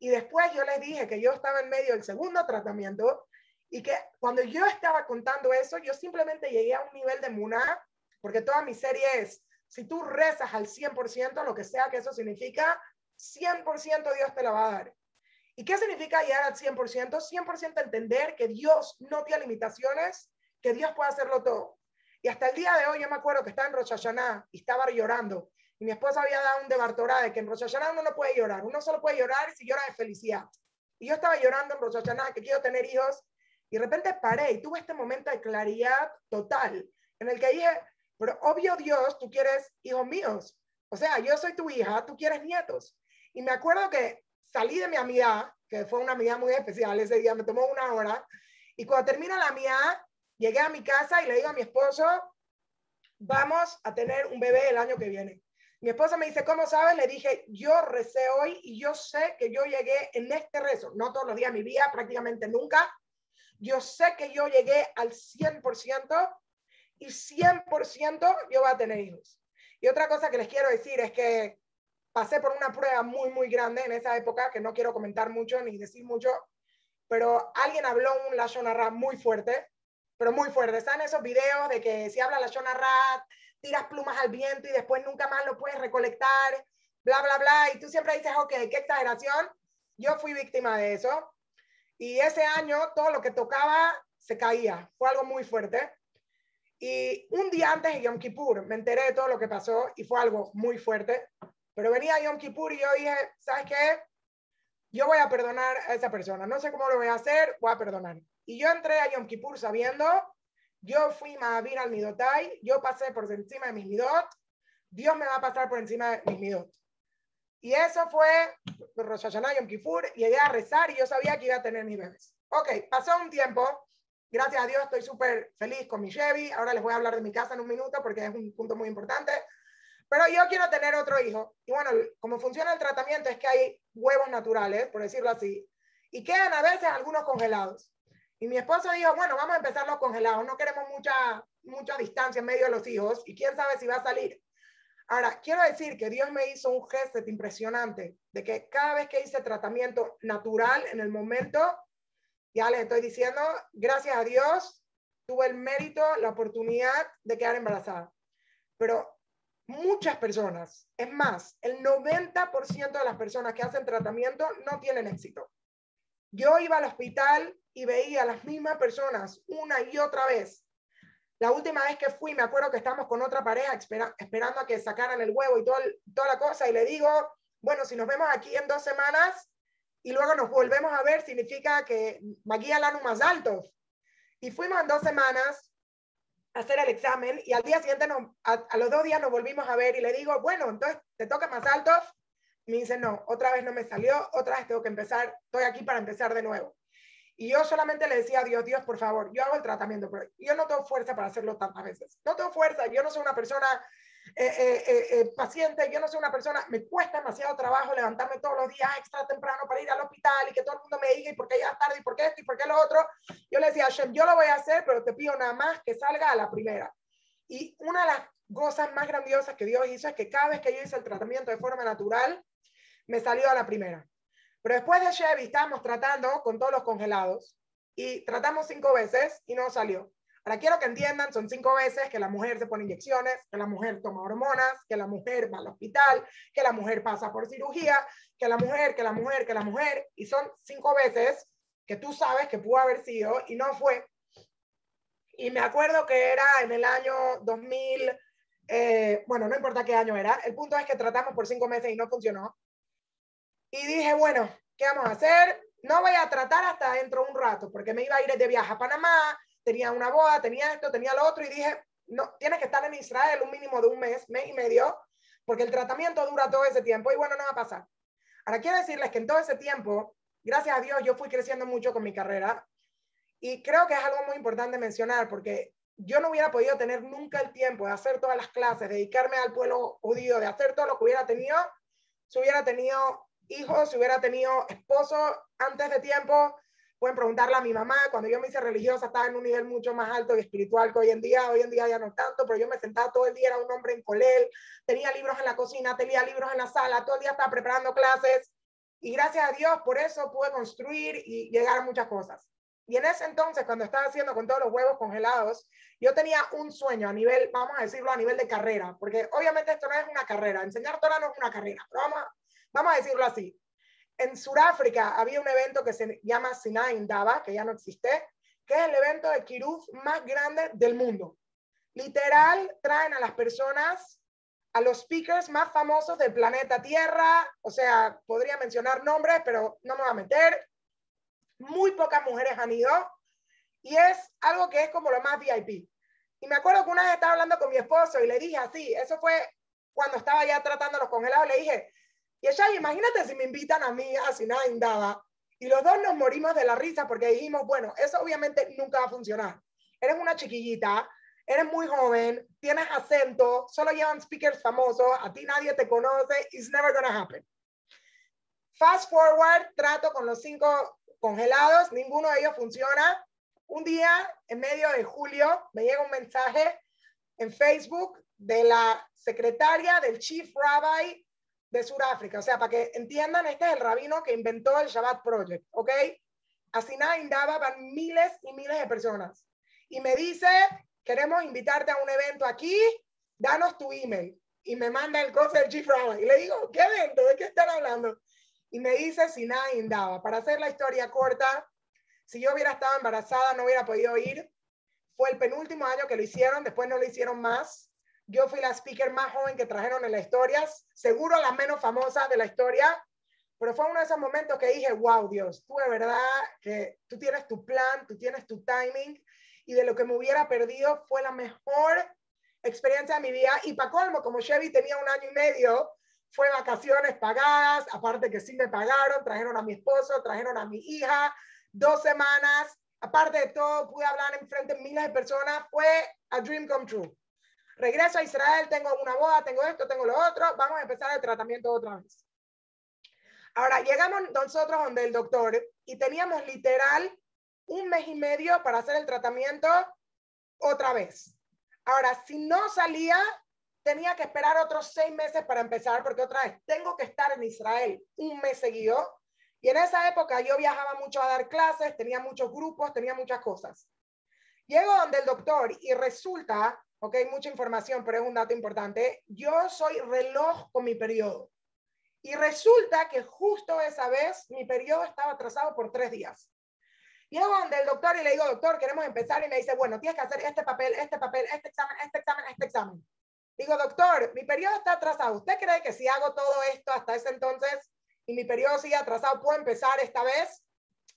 Y después yo les dije que yo estaba en medio del segundo tratamiento y que cuando yo estaba contando eso, yo simplemente llegué a un nivel de muna, porque toda mi serie es, si tú rezas al 100%, lo que sea que eso significa, 100% Dios te la va a dar. ¿Y qué significa llegar al 100%? 100% entender que Dios no tiene limitaciones, que Dios puede hacerlo todo. Y hasta el día de hoy yo me acuerdo que estaba en Rosh Hashanah y estaba llorando. Y mi esposa había dado un debartorá de que en Rosh Hashanah uno no puede llorar. Uno solo puede llorar si llora de felicidad. Y yo estaba llorando en Rosh Hashanah que quiero tener hijos. Y de repente paré y tuve este momento de claridad total en el que dije, pero obvio Dios, tú quieres hijos míos. O sea, yo soy tu hija, tú quieres nietos. Y me acuerdo que salí de mi amiga, que fue una amiga muy especial ese día, me tomó una hora. Y cuando termina la mía, llegué a mi casa y le digo a mi esposo, vamos a tener un bebé el año que viene. Mi esposa me dice, ¿cómo sabes? Le dije, yo recé hoy y yo sé que yo llegué en este rezo, no todos los días de mi vida, prácticamente nunca. Yo sé que yo llegué al 100% y 100% yo voy a tener hijos. Y otra cosa que les quiero decir es que pasé por una prueba muy, muy grande en esa época, que no quiero comentar mucho ni decir mucho, pero alguien habló un Lashon muy fuerte, pero muy fuerte. Están esos videos de que si habla Lashon Rat, tiras plumas al viento y después nunca más lo puedes recolectar, bla, bla, bla, y tú siempre dices, ok, qué exageración. Yo fui víctima de eso. Y ese año todo lo que tocaba se caía. Fue algo muy fuerte. Y un día antes de Yom Kippur me enteré de todo lo que pasó y fue algo muy fuerte. Pero venía Yom Kippur y yo dije, ¿sabes qué? Yo voy a perdonar a esa persona. No sé cómo lo voy a hacer, voy a perdonar. Y yo entré a Yom Kippur sabiendo, yo fui Mahavir al Midotai, yo pasé por encima de mis Midot, Dios me va a pasar por encima de mis Midot. Y eso fue Rosh Hashanah, Yom Kippur, llegué a rezar y yo sabía que iba a tener mis bebés. Ok, pasó un tiempo, gracias a Dios estoy súper feliz con mi Chevy, ahora les voy a hablar de mi casa en un minuto porque es un punto muy importante. Pero yo quiero tener otro hijo. Y bueno, como funciona el tratamiento es que hay huevos naturales, por decirlo así, y quedan a veces algunos congelados. Y mi esposo dijo, bueno, vamos a empezar los congelados, no queremos mucha, mucha distancia en medio de los hijos y quién sabe si va a salir. Ahora, quiero decir que Dios me hizo un gesto impresionante de que cada vez que hice tratamiento natural en el momento, ya les estoy diciendo, gracias a Dios, tuve el mérito, la oportunidad de quedar embarazada. Pero muchas personas, es más, el 90% de las personas que hacen tratamiento no tienen éxito. Yo iba al hospital y veía a las mismas personas una y otra vez. La última vez que fui, me acuerdo que estábamos con otra pareja esperando a que sacaran el huevo y todo toda la cosa, y le digo, bueno, si nos vemos aquí en dos semanas y luego nos volvemos a ver, significa que Maguía Lanu más alto. Y fuimos en dos semanas hacer el examen y al día siguiente, a, los dos días nos volvimos a ver y le digo, bueno, entonces te toca más alto. me dice, no, otra vez no me salió, otra vez tengo que empezar, estoy aquí para empezar de nuevo. Y yo solamente le decía a Dios, Dios, por favor, yo hago el tratamiento, pero yo no tengo fuerza para hacerlo tantas veces. No tengo fuerza, yo no soy una persona eh, eh, eh, paciente, yo no soy una persona, me cuesta demasiado trabajo levantarme todos los días extra temprano para ir al hospital y que todo el mundo me diga y por qué ya tarde y por qué esto y por qué lo otro. Yo le decía, Hashem, yo lo voy a hacer, pero te pido nada más que salga a la primera. Y una de las cosas más grandiosas que Dios hizo es que cada vez que yo hice el tratamiento de forma natural, me salió a la primera. Pero después de Chevy estábamos tratando con todos los congelados y tratamos cinco veces y no salió. Ahora quiero que entiendan, son cinco veces que la mujer se pone inyecciones, que la mujer toma hormonas, que la mujer va al hospital, que la mujer pasa por cirugía, que la mujer, que la mujer, que la mujer, y son cinco veces que tú sabes que pudo haber sido y no fue. Y me acuerdo que era en el año 2000, eh, bueno, no importa qué año era, el punto es que tratamos por cinco meses y no funcionó. Y dije, bueno, ¿qué vamos a hacer? No voy a tratar hasta dentro de un rato, porque me iba a ir de viaje a Panamá, tenía una boda, tenía esto, tenía lo otro, y dije, no, tienes que estar en Israel un mínimo de un mes, mes y medio, porque el tratamiento dura todo ese tiempo y bueno, no va a pasar. Ahora quiero decirles que en todo ese tiempo, gracias a Dios, yo fui creciendo mucho con mi carrera y creo que es algo muy importante mencionar porque yo no hubiera podido tener nunca el tiempo de hacer todas las clases, dedicarme al pueblo judío, de hacer todo lo que hubiera tenido, si hubiera tenido hijos, si hubiera tenido esposo antes de tiempo, pueden preguntarle a mi mamá, cuando yo me hice religiosa estaba en un nivel mucho más alto y espiritual que hoy en día, hoy en día ya no tanto, pero yo me sentaba todo el día, era un hombre en colel, tenía libros en la cocina, tenía libros en la sala, todo el día estaba preparando clases y gracias a Dios por eso pude construir y llegar a muchas cosas. Y en ese entonces, cuando estaba haciendo con todos los huevos congelados, yo tenía un sueño a nivel, vamos a decirlo, a nivel de carrera, porque obviamente esto no es una carrera, enseñar Torah no es una carrera, pero vamos, vamos a decirlo así en Sudáfrica había un evento que se llama Sinai Indaba, que ya no existe, que es el evento de Kiruf más grande del mundo. Literal, traen a las personas, a los speakers más famosos del planeta Tierra, o sea, podría mencionar nombres, pero no me voy a meter. Muy pocas mujeres han ido y es algo que es como lo más VIP. Y me acuerdo que una vez estaba hablando con mi esposo y le dije así, eso fue cuando estaba ya tratando los congelados, le dije, y ella, imagínate si me invitan a mí a Sinai Indaba y los dos nos morimos de la risa porque dijimos, bueno, eso obviamente nunca va a funcionar. Eres una chiquillita, eres muy joven, tienes acento, solo llevan speakers famosos, a ti nadie te conoce, it's never gonna happen. Fast forward, trato con los cinco congelados, ninguno de ellos funciona. Un día, en medio de julio, me llega un mensaje en Facebook de la secretaria del Chief Rabbi de Sudáfrica. O sea, para que entiendan, este es el rabino que inventó el Shabbat Project, ¿ok? Así nada, Indaba van miles y miles de personas. Y me dice, queremos invitarte a un evento aquí, danos tu email. Y me manda el coche del Chief Rabbi. Y le digo, ¿qué evento? ¿De qué están hablando? Y me dice, si nada, Indaba. Para hacer la historia corta, si yo hubiera estado embarazada, no hubiera podido ir. Fue el penúltimo año que lo hicieron, después no lo hicieron más. Yo fui la speaker más joven que trajeron en la historia, seguro la menos famosa de la historia, pero fue uno de esos momentos que dije, wow, Dios, tú de verdad que tú tienes tu plan, tú tienes tu timing, y de lo que me hubiera perdido fue la mejor experiencia de mi vida. Y para colmo, como Chevy tenía un año y medio, fue vacaciones pagadas, aparte que sí me pagaron, trajeron a mi esposo, trajeron a mi hija, dos semanas, aparte de todo, pude hablar en frente de miles de personas, fue a dream come true regreso a Israel, tengo una boda, tengo esto, tengo lo otro, vamos a empezar el tratamiento otra vez. Ahora, llegamos nosotros donde el doctor y teníamos literal un mes y medio para hacer el tratamiento otra vez. Ahora, si no salía, tenía que esperar otros seis meses para empezar, porque otra vez tengo que estar en Israel un mes seguido. Y en esa época yo viajaba mucho a dar clases, tenía muchos grupos, tenía muchas cosas. Llego donde el doctor y resulta ok, mucha información, pero es un dato importante. Yo soy reloj con mi periodo. Y resulta que justo esa vez mi periodo estaba atrasado por tres días. Llego donde el doctor y le digo, doctor, queremos empezar. Y me dice, bueno, tienes que hacer este papel, este papel, este examen, este examen, este examen. Digo, doctor, mi periodo está atrasado. ¿Usted cree que si hago todo esto hasta ese entonces y mi periodo sigue atrasado, puedo empezar esta vez?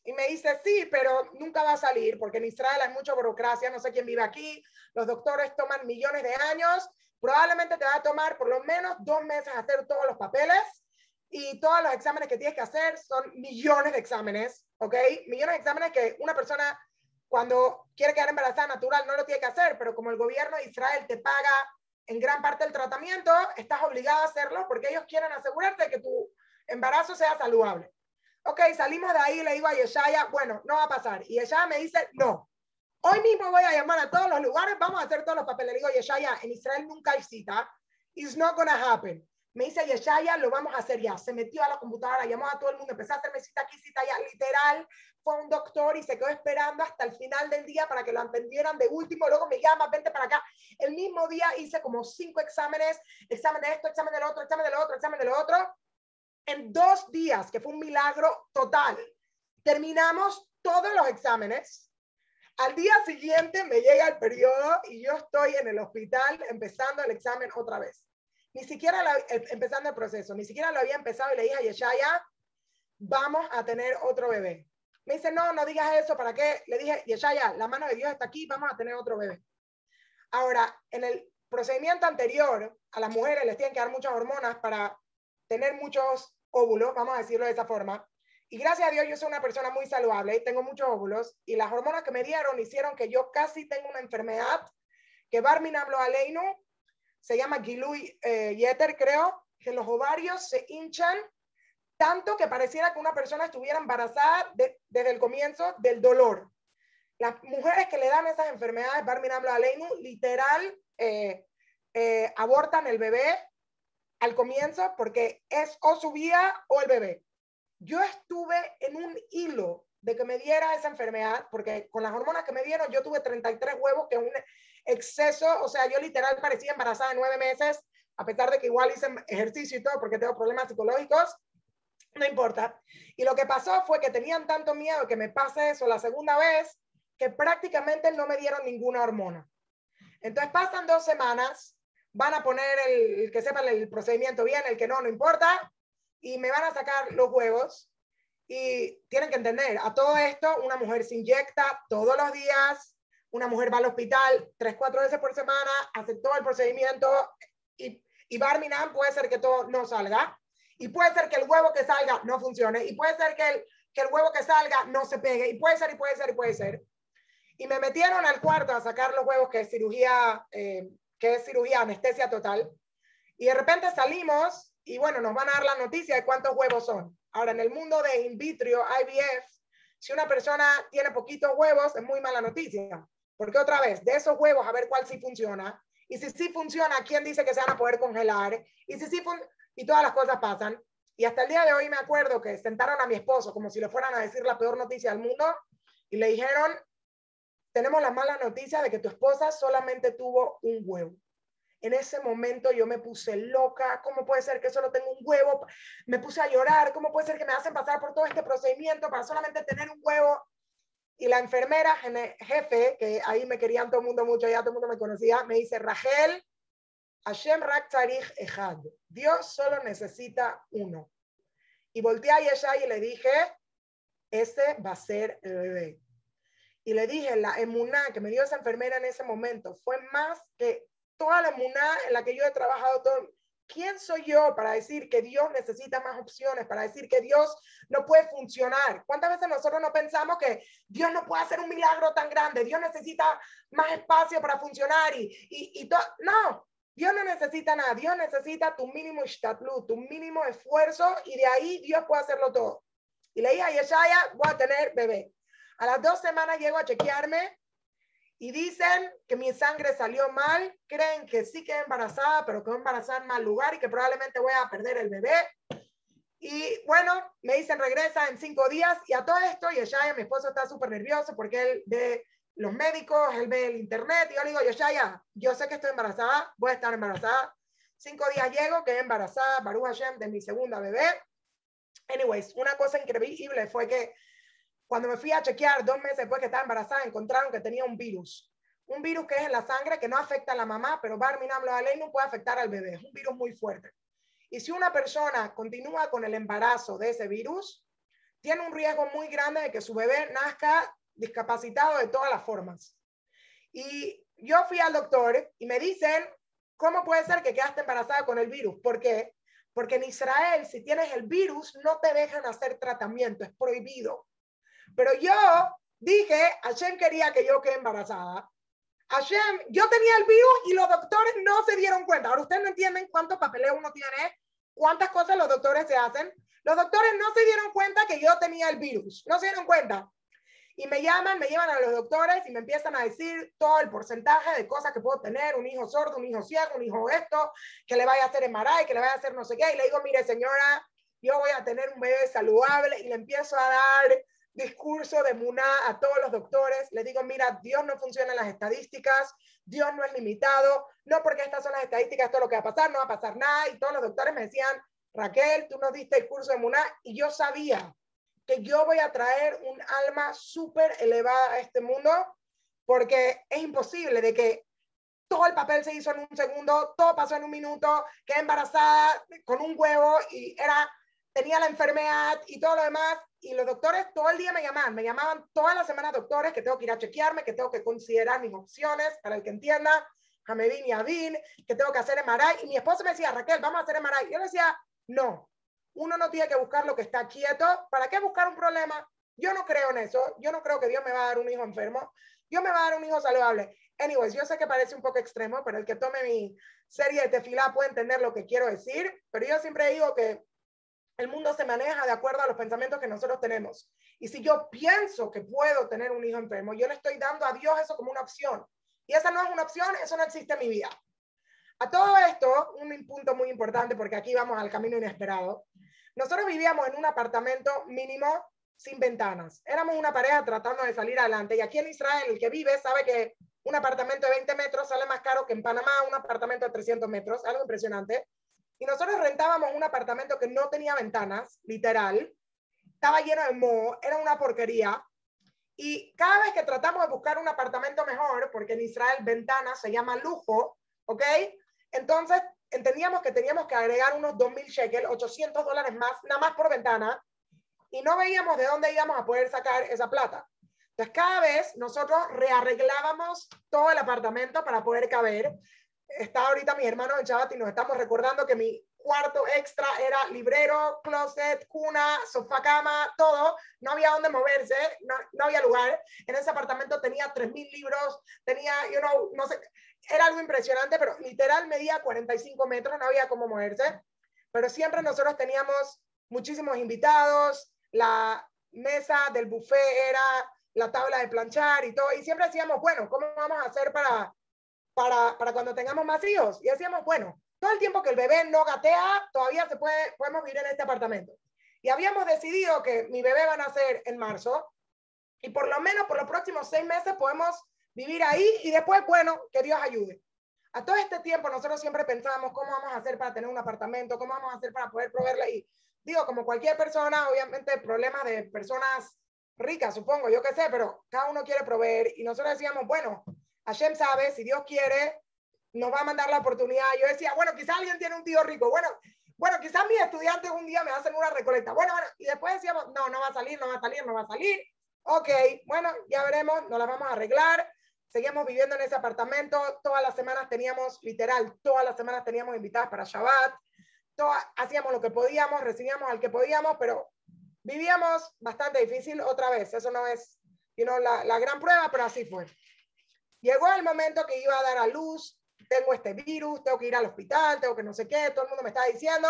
Y me dice, sí, pero nunca va a salir porque en Israel hay mucha burocracia, no sé quién vive aquí, los doctores toman millones de años, probablemente te va a tomar por lo menos dos meses hacer todos los papeles y todos los exámenes que tienes que hacer son millones de exámenes, ¿ok? Millones de exámenes que una persona cuando quiere quedar embarazada natural no lo tiene que hacer, pero como el gobierno de Israel te paga en gran parte del tratamiento, estás obligado a hacerlo porque ellos quieren asegurarte que tu embarazo sea saludable. Ok, salimos de ahí, le digo a Yeshaya, bueno, no va a pasar. Y Yeshaya me dice, no, hoy mismo voy a llamar a todos los lugares, vamos a hacer todos los papeles. Le digo, Yeshaya, en Israel nunca hay cita. It's not gonna happen. me dice Yeshaya, lo vamos a hacer ya. Se metió a la computadora, llamó a todo el mundo, empezó a hacerme cita aquí, cita allá, literal. Fue un doctor y se quedó esperando hasta el final del día para que lo atendieran de último. Luego me llama, vente para acá. El mismo día hice como cinco exámenes, examen de esto, examen del otro, examen del otro, examen del otro. En dos días, que fue un milagro total, terminamos todos los exámenes. Al día siguiente me llega el periodo y yo estoy en el hospital empezando el examen otra vez ni siquiera eh, empezando el proceso, ni siquiera lo había empezado y le dije a Yeshaya, vamos a tener otro bebé. Me dice, no, no digas eso, ¿para qué? Le dije, Yeshaya, la mano de Dios está aquí, vamos a tener otro bebé. Ahora, en el procedimiento anterior, a las mujeres les tienen que dar muchas hormonas para tener muchos óvulos, vamos a decirlo de esa forma. Y gracias a Dios yo soy una persona muy saludable, tengo muchos óvulos, y las hormonas que me dieron hicieron que yo casi tengo una enfermedad que Barmin habló a Leino se llama Gilui eh, Yeter, creo, que los ovarios se hinchan tanto que pareciera que una persona estuviera embarazada desde el comienzo del dolor. Las mujeres que le dan esas enfermedades, Barminam Aleinu, literal, eh, eh, abortan el bebé al comienzo porque es o su vida o el bebé. Yo estuve en un hilo de que me diera esa enfermedad, porque con las hormonas que me dieron, yo tuve 33 huevos, que es un exceso, o sea, yo literal parecía embarazada de nueve meses, a pesar de que igual hice ejercicio y todo, porque tengo problemas psicológicos, no importa. Y lo que pasó fue que tenían tanto miedo que me pase eso la segunda vez, que prácticamente no me dieron ninguna hormona. Entonces pasan dos semanas, van a poner el, que sepan el procedimiento bien, el que no, no importa, y me van a sacar los huevos y tienen que entender, a todo esto, una mujer se inyecta todos los días, una mujer va al hospital tres, cuatro veces por semana, hace todo el procedimiento y, y Barminan puede ser que todo no salga. Y puede ser que el huevo que salga no funcione. Y puede ser que el, que el huevo que salga no se pegue. Y puede ser, y puede ser, y puede ser. Y me metieron al cuarto a sacar los huevos, que es cirugía, eh, que es cirugía anestesia total. Y de repente salimos y bueno, nos van a dar la noticia de cuántos huevos son. Ahora, en el mundo de in vitro, IVF, si una persona tiene poquitos huevos, es muy mala noticia. Porque otra vez, de esos huevos, a ver cuál sí funciona. Y si sí funciona, ¿quién dice que se van a poder congelar? Y si sí y todas las cosas pasan. Y hasta el día de hoy me acuerdo que sentaron a mi esposo como si le fueran a decir la peor noticia del mundo y le dijeron, tenemos la mala noticia de que tu esposa solamente tuvo un huevo. En ese momento yo me puse loca, ¿cómo puede ser que solo tengo un huevo? Me puse a llorar, ¿cómo puede ser que me hacen pasar por todo este procedimiento para solamente tener un huevo? Y la enfermera jefe, que ahí me querían todo el mundo mucho, ya todo el mundo me conocía, me dice, Rachel, Hashem Rak Echad, Dios solo necesita uno. Y volteé a ella y le dije, ese va a ser el bebé. Y le dije, la emuná que me dio esa enfermera en ese momento fue más que toda la emuná en la que yo he trabajado todo. ¿Quién soy yo para decir que Dios necesita más opciones, para decir que Dios no puede funcionar? ¿Cuántas veces nosotros no pensamos que Dios no puede hacer un milagro tan grande? Dios necesita más espacio para funcionar y, y, y todo. No, Dios no necesita nada. Dios necesita tu mínimo ishtatlu, tu mínimo esfuerzo y de ahí Dios puede hacerlo todo. Y le dije a Yeshaya, voy a tener bebé. A las dos semanas llego a chequearme y dicen que mi sangre salió mal, creen que sí quedé embarazada, pero quedó embarazada en mal lugar y que probablemente voy a perder el bebé. Y bueno, me dicen regresa en cinco días y a todo esto, Yeshaya, mi esposo está súper nervioso porque él ve los médicos, él ve el internet y yo le digo, Yeshaya, yo sé que estoy embarazada, voy a estar embarazada. Cinco días llego, quedé embarazada, Baruch Hashem, de mi segunda bebé. Anyways, una cosa increíble fue que cuando me fui a chequear dos meses después que estaba embarazada, encontraron que tenía un virus. Un virus que es en la sangre, que no afecta a la mamá, pero Barminam no puede afectar al bebé. Es un virus muy fuerte. Y si una persona continúa con el embarazo de ese virus, tiene un riesgo muy grande de que su bebé nazca discapacitado de todas las formas. Y yo fui al doctor y me dicen, ¿cómo puede ser que quedaste embarazada con el virus? ¿Por qué? Porque en Israel, si tienes el virus, no te dejan hacer tratamiento, es prohibido. Pero yo dije, Hashem quería que yo quede embarazada. Hashem, yo tenía el virus y los doctores no se dieron cuenta. Ahora ustedes no entienden cuánto papeleo uno tiene, cuántas cosas los doctores se hacen. Los doctores no se dieron cuenta que yo tenía el virus, no se dieron cuenta. Y me llaman, me llevan a los doctores y me empiezan a decir todo el porcentaje de cosas que puedo tener, un hijo sordo, un hijo ciego, un hijo esto, que le vaya a hacer MRI, que le vaya a hacer no sé qué. Y le digo, mire señora, yo voy a tener un bebé saludable y le empiezo a dar discurso de Muná a todos los doctores. Le digo, mira, Dios no funciona en las estadísticas, Dios no es limitado, no porque estas son las estadísticas, todo lo que va a pasar, no va a pasar nada. Y todos los doctores me decían, Raquel, tú nos diste el curso de Muná y yo sabía que yo voy a traer un alma súper elevada a este mundo porque es imposible de que todo el papel se hizo en un segundo, todo pasó en un minuto, quedé embarazada con un huevo y era tenía la enfermedad y todo lo demás. Y los doctores todo el día me llamaban, me llamaban todas las semanas doctores que tengo que ir a chequearme, que tengo que considerar mis opciones, para el que entienda, Hamedin y Adin, que tengo que hacer MRI. Y mi esposo me decía, Raquel, vamos a hacer MRI. Yo le decía, no, uno no tiene que buscar lo que está quieto. ¿Para qué buscar un problema? Yo no creo en eso. Yo no creo que Dios me va a dar un hijo enfermo. Dios me va a dar un hijo saludable. Anyways, yo sé que parece un poco extremo, pero el que tome mi serie de tefilá puede entender lo que quiero decir. Pero yo siempre digo que el mundo se maneja de acuerdo a los pensamientos que nosotros tenemos. Y si yo pienso que puedo tener un hijo enfermo, yo le estoy dando a Dios eso como una opción. Y esa no es una opción, eso no existe en mi vida. A todo esto, un punto muy importante, porque aquí vamos al camino inesperado. Nosotros vivíamos en un apartamento mínimo sin ventanas. Éramos una pareja tratando de salir adelante. Y aquí en Israel, el que vive sabe que un apartamento de 20 metros sale más caro que en Panamá un apartamento de 300 metros. Algo impresionante. Y nosotros rentábamos un apartamento que no tenía ventanas, literal. Estaba lleno de moho, era una porquería. Y cada vez que tratamos de buscar un apartamento mejor, porque en Israel ventanas se llama lujo, ¿ok? Entonces entendíamos que teníamos que agregar unos 2.000 shekels, 800 dólares más, nada más por ventana, y no veíamos de dónde íbamos a poder sacar esa plata. Entonces, cada vez nosotros rearreglábamos todo el apartamento para poder caber está ahorita mi hermano en Chabat y nos estamos recordando que mi cuarto extra era librero, closet, cuna, sofá, cama, todo. No había dónde moverse, no, no había lugar. En ese apartamento tenía 3.000 libros, tenía, you know, no sé, era algo impresionante, pero literal medía 45 metros, no había cómo moverse. Pero siempre nosotros teníamos muchísimos invitados, la mesa del buffet era la tabla de planchar y todo, y siempre decíamos, bueno, ¿cómo vamos a hacer para para, para cuando tengamos más hijos. Y decíamos, bueno, todo el tiempo que el bebé no gatea, todavía se puede, podemos vivir en este apartamento. Y habíamos decidido que mi bebé va a nacer en marzo y por lo menos por los próximos seis meses podemos vivir ahí y después, bueno, que Dios ayude. A todo este tiempo nosotros siempre pensábamos cómo vamos a hacer para tener un apartamento, cómo vamos a hacer para poder proveerle. Y digo, como cualquier persona, obviamente problemas de personas ricas, supongo, yo qué sé, pero cada uno quiere proveer. Y nosotros decíamos, bueno, Hashem sabe, si Dios quiere, nos va a mandar la oportunidad. Yo decía, bueno, quizás alguien tiene un tío rico. Bueno, bueno, quizás mis estudiantes un día me hacen una recolecta. Bueno, bueno, y después decíamos, no, no va a salir, no va a salir, no va a salir. Ok, bueno, ya veremos, nos la vamos a arreglar. Seguimos viviendo en ese apartamento. Todas las semanas teníamos, literal, todas las semanas teníamos invitadas para Shabbat. Todas, hacíamos lo que podíamos, recibíamos al que podíamos, pero vivíamos bastante difícil otra vez. Eso no es know, la, la gran prueba, pero así fue. Llegó el momento que iba a dar a luz, tengo este virus, tengo que ir al hospital, tengo que no sé qué, todo el mundo me está diciendo.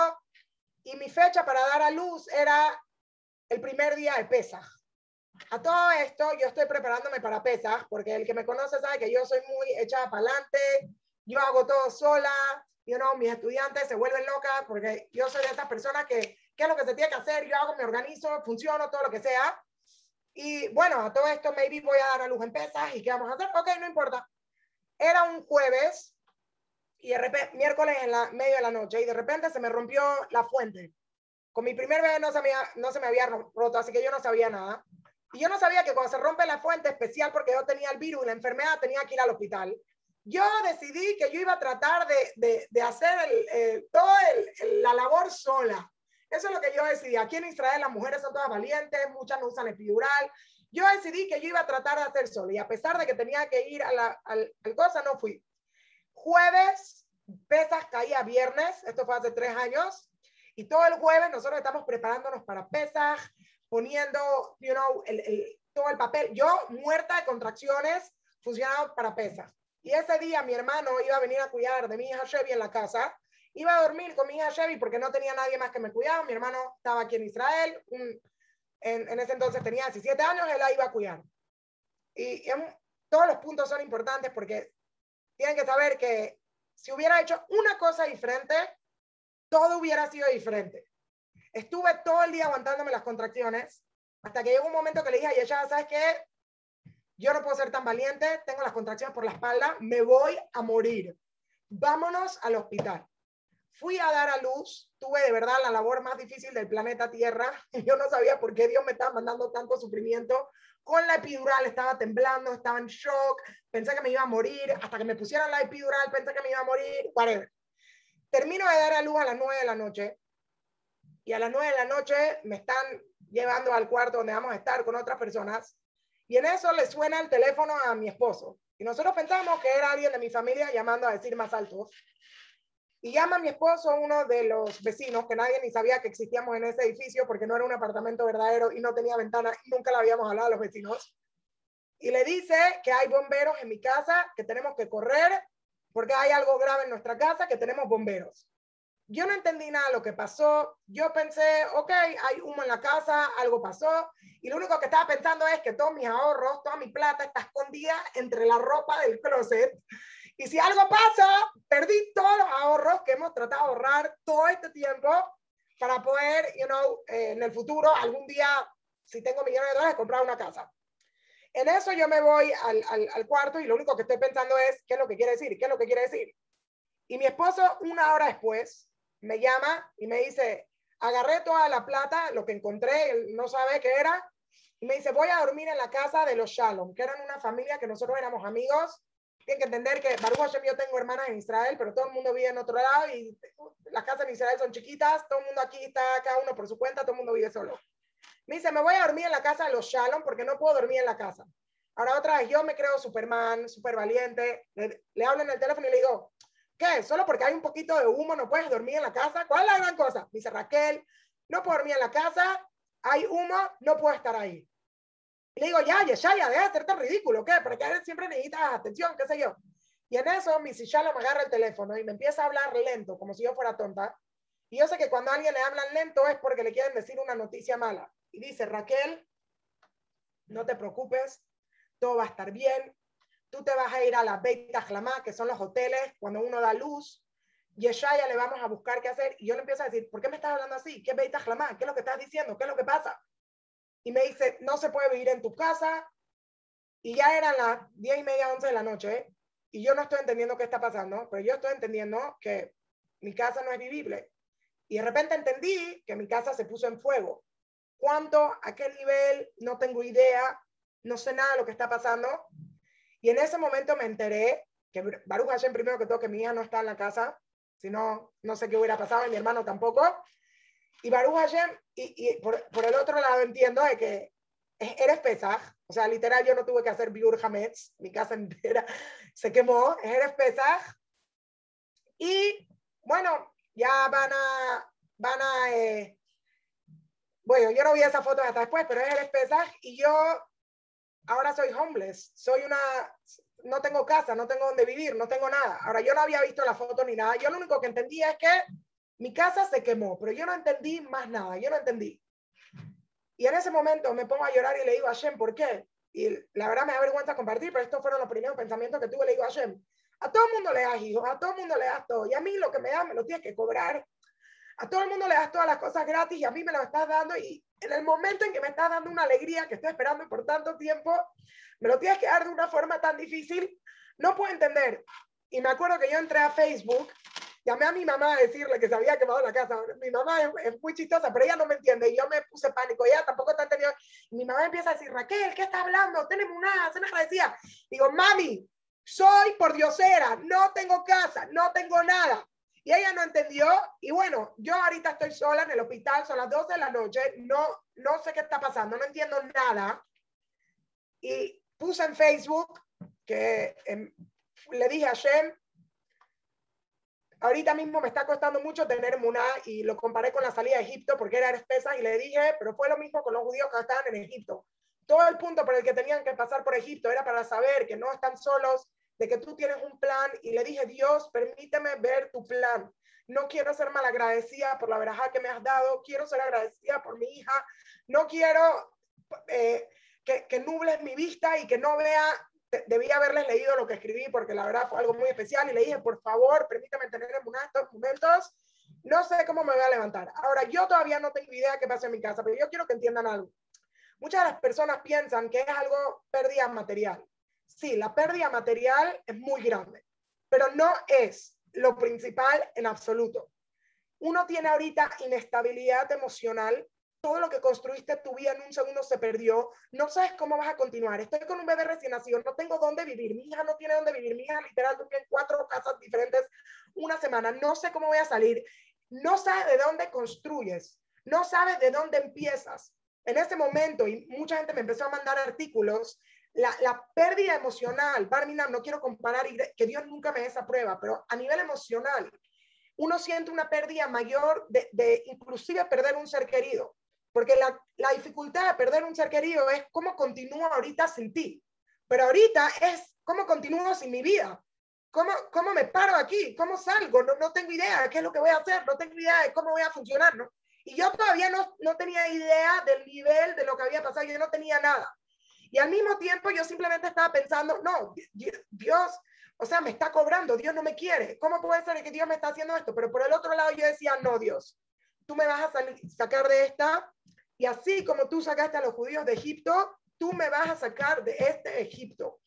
Y mi fecha para dar a luz era el primer día de Pesaj. A todo esto, yo estoy preparándome para Pesaj, porque el que me conoce sabe que yo soy muy echada para adelante, yo hago todo sola, you know, mis estudiantes se vuelven locas, porque yo soy de esas personas que, ¿qué es lo que se tiene que hacer? Yo hago, me organizo, funciono, todo lo que sea. Y bueno, a todo esto maybe voy a dar a luz en pesas y qué vamos a hacer. Ok, no importa. Era un jueves y de repente, miércoles en la medio de la noche y de repente se me rompió la fuente. Con mi primer bebé no se, me, no se me había roto, así que yo no sabía nada. Y yo no sabía que cuando se rompe la fuente especial porque yo tenía el virus y la enfermedad tenía que ir al hospital. Yo decidí que yo iba a tratar de, de, de hacer el, toda la labor sola. Eso es lo que yo decidí. Aquí en Israel las mujeres son todas valientes, muchas no usan epidural. Yo decidí que yo iba a tratar de hacer solo y a pesar de que tenía que ir a la al, cosa, no fui. Jueves, pesas caía viernes, esto fue hace tres años, y todo el jueves nosotros estamos preparándonos para pesas, poniendo, you know, todo el papel. Yo, muerta de contracciones, funcionaba para pesas. Y ese día mi hermano iba a venir a cuidar de mi hija Chevy en la casa Iba a dormir con mi hija Chevy porque no tenía nadie más que me cuidara. Mi hermano estaba aquí en Israel. en, en, ese entonces tenía 17 años, él la iba a cuidar. y, todos los puntos son importantes porque tienen que saber que si hubiera hecho una cosa diferente, todo hubiera sido diferente. Estuve todo el día aguantándome las contracciones hasta que llegó un momento que le dije a ella, ¿sabes qué? Yo no puedo ser tan valiente, tengo las contracciones por la espalda, me voy a morir. Vámonos al hospital. Fui a dar a luz, tuve de verdad la labor más difícil del planeta Tierra. <laughs> Yo no sabía por qué Dios me estaba mandando tanto sufrimiento. Con la epidural estaba temblando, estaba en shock, pensé que me iba a morir. Hasta que me pusieran la epidural pensé que me iba a morir. Whatever. Termino de dar a luz a las 9 de la noche. Y a las 9 de la noche me están llevando al cuarto donde vamos a estar con otras personas. Y en eso le suena el teléfono a mi esposo. Y nosotros pensamos que era alguien de mi familia llamando a decir más alto. Y llama a mi esposo, uno de los vecinos, que nadie ni sabía que existíamos en ese edificio porque no era un apartamento verdadero y no tenía ventana y nunca le habíamos hablado a los vecinos. Y le dice que hay bomberos en mi casa, que tenemos que correr porque hay algo grave en nuestra casa, que tenemos bomberos. Yo no entendí nada de lo que pasó. Yo pensé, ok, hay humo en la casa, algo pasó. Y lo único que estaba pensando es que todos mis ahorros, toda mi plata está escondida entre la ropa del closet y si algo pasa, perdí todos los ahorros que hemos tratado de ahorrar todo este tiempo para poder, you know, eh, en el futuro, algún día, si tengo millones de dólares, comprar una casa. En eso yo me voy al, al, al, cuarto y lo único que estoy pensando es qué es lo que quiere decir, qué es lo que quiere decir. Y mi esposo, una hora después, me llama y me dice, agarré toda la plata, lo que encontré, él no sabe qué era, y me dice, voy a dormir en la casa de los Shalom, que eran una familia que nosotros éramos amigos tienen que entender que Baruch Hashem, yo tengo hermanas en Israel, pero todo el mundo vive en otro lado y las casas en Israel son chiquitas, todo el mundo aquí está cada uno por su cuenta, todo el mundo vive solo. Me dice, me voy a dormir en la casa de los Shalom porque no puedo dormir en la casa. Ahora otra vez, yo me creo Superman, super valiente, le, le hablo en el teléfono y le digo, ¿qué? ¿Solo porque hay un poquito de humo no puedes dormir en la casa? ¿Cuál es la gran cosa? Me dice Raquel, no puedo dormir en la casa, hay humo, no puedo estar ahí. Y le digo, ya, ya, ya, deja de tan ridículo, ¿qué? Porque siempre necesitas atención, qué sé yo. Y en eso mi Sishala me agarra el teléfono y me empieza a hablar lento, como si yo fuera tonta. Y yo sé que cuando a alguien le hablan lento es porque le quieren decir una noticia mala. Y dice, Raquel, no te preocupes, todo va a estar bien. Tú te vas a ir a la Beit Ahlamá, que son los hoteles, cuando uno da luz. Y a ya le vamos a buscar qué hacer. Y yo le empiezo a decir, ¿por qué me estás hablando así? ¿Qué Beit Ahlamá? ¿Qué es lo que estás diciendo? ¿Qué es lo que pasa? Y me dice, no se puede vivir en tu casa. Y ya eran las diez y media, once de la noche, y yo no estoy entendiendo qué está pasando, pero yo estoy entendiendo que mi casa no es vivible. Y de repente entendí que mi casa se puso en fuego. ¿Cuánto? ¿A qué nivel? No tengo idea. No sé nada de lo que está pasando. Y en ese momento me enteré que Baruch Hashem, primero que todo, que mi hija no está en la casa. Si no, no sé qué hubiera pasado, y mi hermano tampoco. Y Baruch Hashem, y, por, por, el otro lado entiendo de que eres Pesaj, o sea, literal yo no tuve que hacer Biur Hametz, mi casa <laughs> entera se quemó, eres Pesaj. Y bueno, ya van a, van a, eh, bueno, yo no vi esa foto hasta después, pero eres Pesaj y yo ahora soy homeless, soy una, no tengo casa, no tengo donde vivir, no tengo nada. Ahora yo no había visto la foto ni nada, yo lo único que entendía es que mi casa se quemó, pero yo no entendí más nada, yo no entendí. Y en ese momento me pongo a llorar y le digo a Shem, ¿por qué? Y la verdad me da vergüenza compartir, pero estos fueron los primeros pensamientos que tuve. Le digo a Shem, a todo el mundo le das hijos, a todo el mundo le das todo, y a mí lo que me das me lo tienes que cobrar. A todo el mundo le das todas las cosas gratis y a mí me lo estás dando. Y en el momento en que me estás dando una alegría que estoy esperando por tanto tiempo, me lo tienes que dar de una forma tan difícil. No puedo entender. Y me acuerdo que yo entré a Facebook Llamé a mi mamá a decirle que se había quemado la casa. Mi mamá es, muy chistosa, pero ella no me entiende. Y yo me puse pánico. Ella tampoco está entendiendo. Mi mamá empieza a decir, Raquel, ¿qué está hablando? Tenemos una, se agradecía. Digo, mami, soy por diosera, no tengo casa, no tengo nada. Y ella no entendió. Y bueno, yo ahorita estoy sola en el hospital, son las 12 de la noche, no, no sé qué está pasando, no entiendo nada. Y puse en Facebook que em, le dije a Shem, Ahorita mismo me está costando mucho tener Muná y lo comparé con la salida de Egipto porque era espesa y le dije, pero fue lo mismo con los judíos que estaban en Egipto. Todo el punto por el que tenían que pasar por Egipto era para saber que no están solos, de que tú tienes un plan y le dije, Dios, permíteme ver tu plan. No quiero ser malagradecida por la verajá que me has dado, quiero ser agradecida por mi hija, no quiero eh, que, que nubles mi vista y que no vea debía haberles leído lo que escribí porque la verdad fue algo muy especial y le dije, por favor, permítame tener en estos momentos. No sé cómo me voy a levantar. Ahora, yo todavía no tengo idea qué pasa en mi casa, pero yo quiero que entiendan algo. Muchas de las personas piensan que es algo pérdida material. Sí, la pérdida material es muy grande, pero no es lo principal en absoluto. Uno tiene ahorita inestabilidad emocional todo lo que construiste tu vida en un segundo se perdió, no sabes cómo vas a continuar. Estoy con un bebé recién nacido, no tengo dónde vivir, mi hija no tiene dónde vivir, mi hija literal en cuatro casas diferentes una semana, no sé cómo voy a salir, no sabes de dónde construyes, no sabes de dónde empiezas. En ese momento, y mucha gente me empezó a mandar artículos, la, la pérdida emocional, Barminam, no quiero comparar, y que Dios nunca me dé esa prueba, pero a nivel emocional, uno siente una pérdida mayor de, de inclusive perder un ser querido. Porque la, la, dificultad de perder un ser querido es cómo continúo ahorita sin ti. Pero ahorita es cómo continúo sin mi vida. ¿Cómo, cómo me paro aquí? ¿Cómo salgo? No, no tengo idea de qué es lo que voy a hacer. No tengo idea de cómo voy a funcionar. ¿no? Y yo todavía no, no tenía idea del nivel de lo que había pasado. Yo no tenía nada. Y al mismo tiempo yo simplemente estaba pensando, no, Dios, o sea, me está cobrando, Dios no me quiere. ¿Cómo puede ser que Dios me está haciendo esto? Pero por el otro lado yo decía, no, Dios, tú me vas a sacar de esta y así como tú sacaste a los judíos de Egipto, tú me vas a sacar de este Egipto.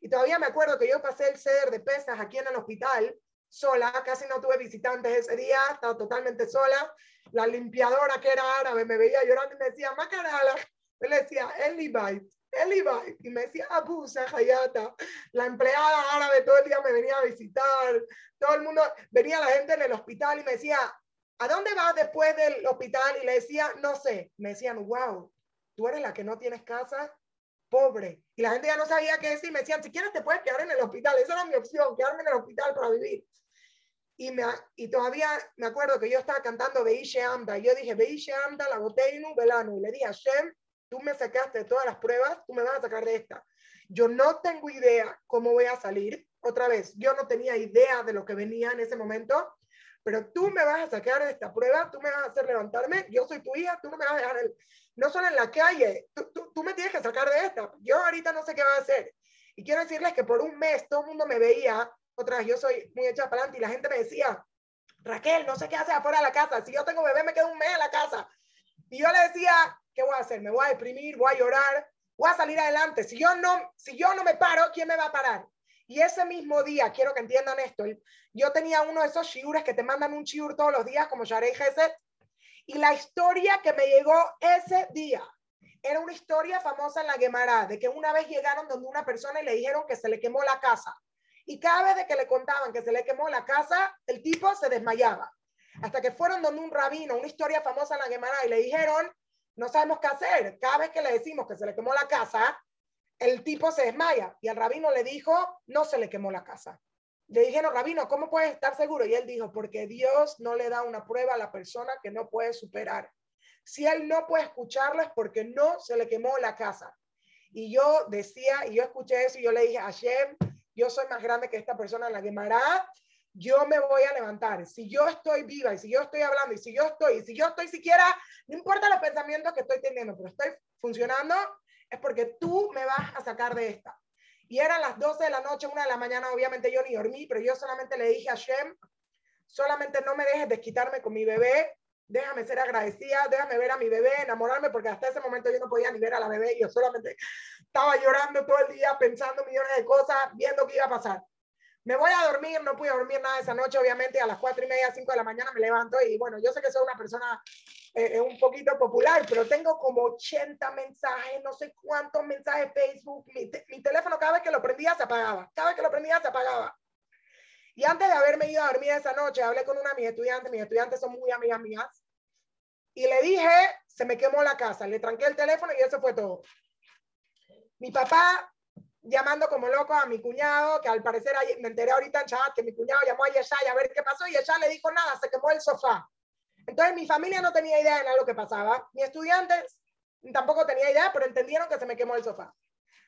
Y todavía me acuerdo que yo pasé el ceder de pesas aquí en el hospital, sola, casi no tuve visitantes ese día, estaba totalmente sola. La limpiadora que era árabe me veía llorando y me decía, Macarala. Yo le decía, Elibait, Elibait. Y me decía, Abu Hayata. La empleada árabe todo el día me venía a visitar. Todo el mundo, venía la gente en el hospital y me decía, ¿a dónde vas después del hospital? Y le decía, no sé. Me decían, wow, tú eres la que no tienes casa, pobre. Y la gente ya no sabía qué decir. Me decían, si quieres te puedes quedar en el hospital. Esa era mi opción, quedarme en el hospital para vivir. Y, me, y todavía me acuerdo que yo estaba cantando Beishe Amda. Y yo dije, Beishe Amda, la Goteinu, Belano. Y le dije, Shem, tú me sacaste de todas las pruebas, tú me vas a sacar de esta. Yo no tengo idea cómo voy a salir. Otra vez, yo no tenía idea de lo que venía en ese momento pero tú me vas a sacar de esta prueba, tú me vas a hacer levantarme, yo soy tu hija, tú no me vas a dejar, el, no solo en la calle, tú, tú, me tienes que sacar de esta, yo ahorita no sé qué va a hacer. Y quiero decirles que por un mes todo el mundo me veía, otra yo soy muy hecha para adelante y la gente me decía, Raquel, no sé qué haces afuera de la casa, si yo tengo bebé me quedo un mes en la casa. Y yo le decía, ¿qué voy a hacer? Me voy a deprimir, voy a llorar, voy a salir adelante. Si yo no, si yo no me paro, ¿quién me va a parar? Y ese mismo día, quiero que entiendan esto, yo tenía uno de esos shiures que te mandan un shiur todos los días, como Sharei Geset, y la historia que me llegó ese día era una historia famosa en la Gemara, de que una vez llegaron donde una persona y le dijeron que se le quemó la casa. Y cada vez que le contaban que se le quemó la casa, el tipo se desmayaba. Hasta que fueron donde un rabino, una historia famosa en la Gemara, y le dijeron, no sabemos qué hacer. Cada vez que le decimos que se le quemó la casa, el tipo se desmaya y el rabino le dijo, no se le quemó la casa. Le dijeron, rabino, ¿cómo puedes estar seguro? Y él dijo, porque Dios no le da una prueba a la persona que no puede superar. Si él no puede escucharlo es porque no se le quemó la casa. Y yo decía, y yo escuché eso y yo le dije, Hashem, yo soy más grande que esta persona la quemará, yo me voy a levantar. Si yo estoy viva y si yo estoy hablando y si yo estoy, y si yo estoy siquiera, no importa los pensamientos que estoy teniendo, pero estoy funcionando, es porque tú me vas a sacar de esta. Y eran las 12 de la noche, una de la mañana, obviamente yo ni dormí, pero yo solamente le dije a Shem, solamente no me dejes desquitarme con mi bebé, déjame ser agradecida, déjame ver a mi bebé, enamorarme, porque hasta ese momento yo no podía ni ver a la bebé, yo solamente estaba llorando todo el día, pensando millones de cosas, viendo qué iba a pasar. Me voy a dormir, no pude dormir nada esa noche, obviamente a las cuatro y media, cinco de la mañana me levanto y bueno, yo sé que soy una persona eh, un poquito popular, pero tengo como 80 mensajes, no sé cuántos mensajes Facebook, mi, mi, teléfono cada vez que lo prendía se apagaba, cada vez que lo prendía se apagaba. Y antes de haberme ido a dormir esa noche, hablé con una de mis estudiantes, mis estudiantes son muy amigas mías, y le dije, se me quemó la casa, le tranqué el teléfono y eso fue todo. Mi papá llamando como loco a mi cuñado, que al parecer me enteré ahorita en chat que mi cuñado llamó a Yeshay a ver qué pasó y Yeshay le dijo nada, se quemó el sofá. Entonces mi familia no tenía idea de nada lo que pasaba, mis estudiantes tampoco tenía idea, pero entendieron que se me quemó el sofá.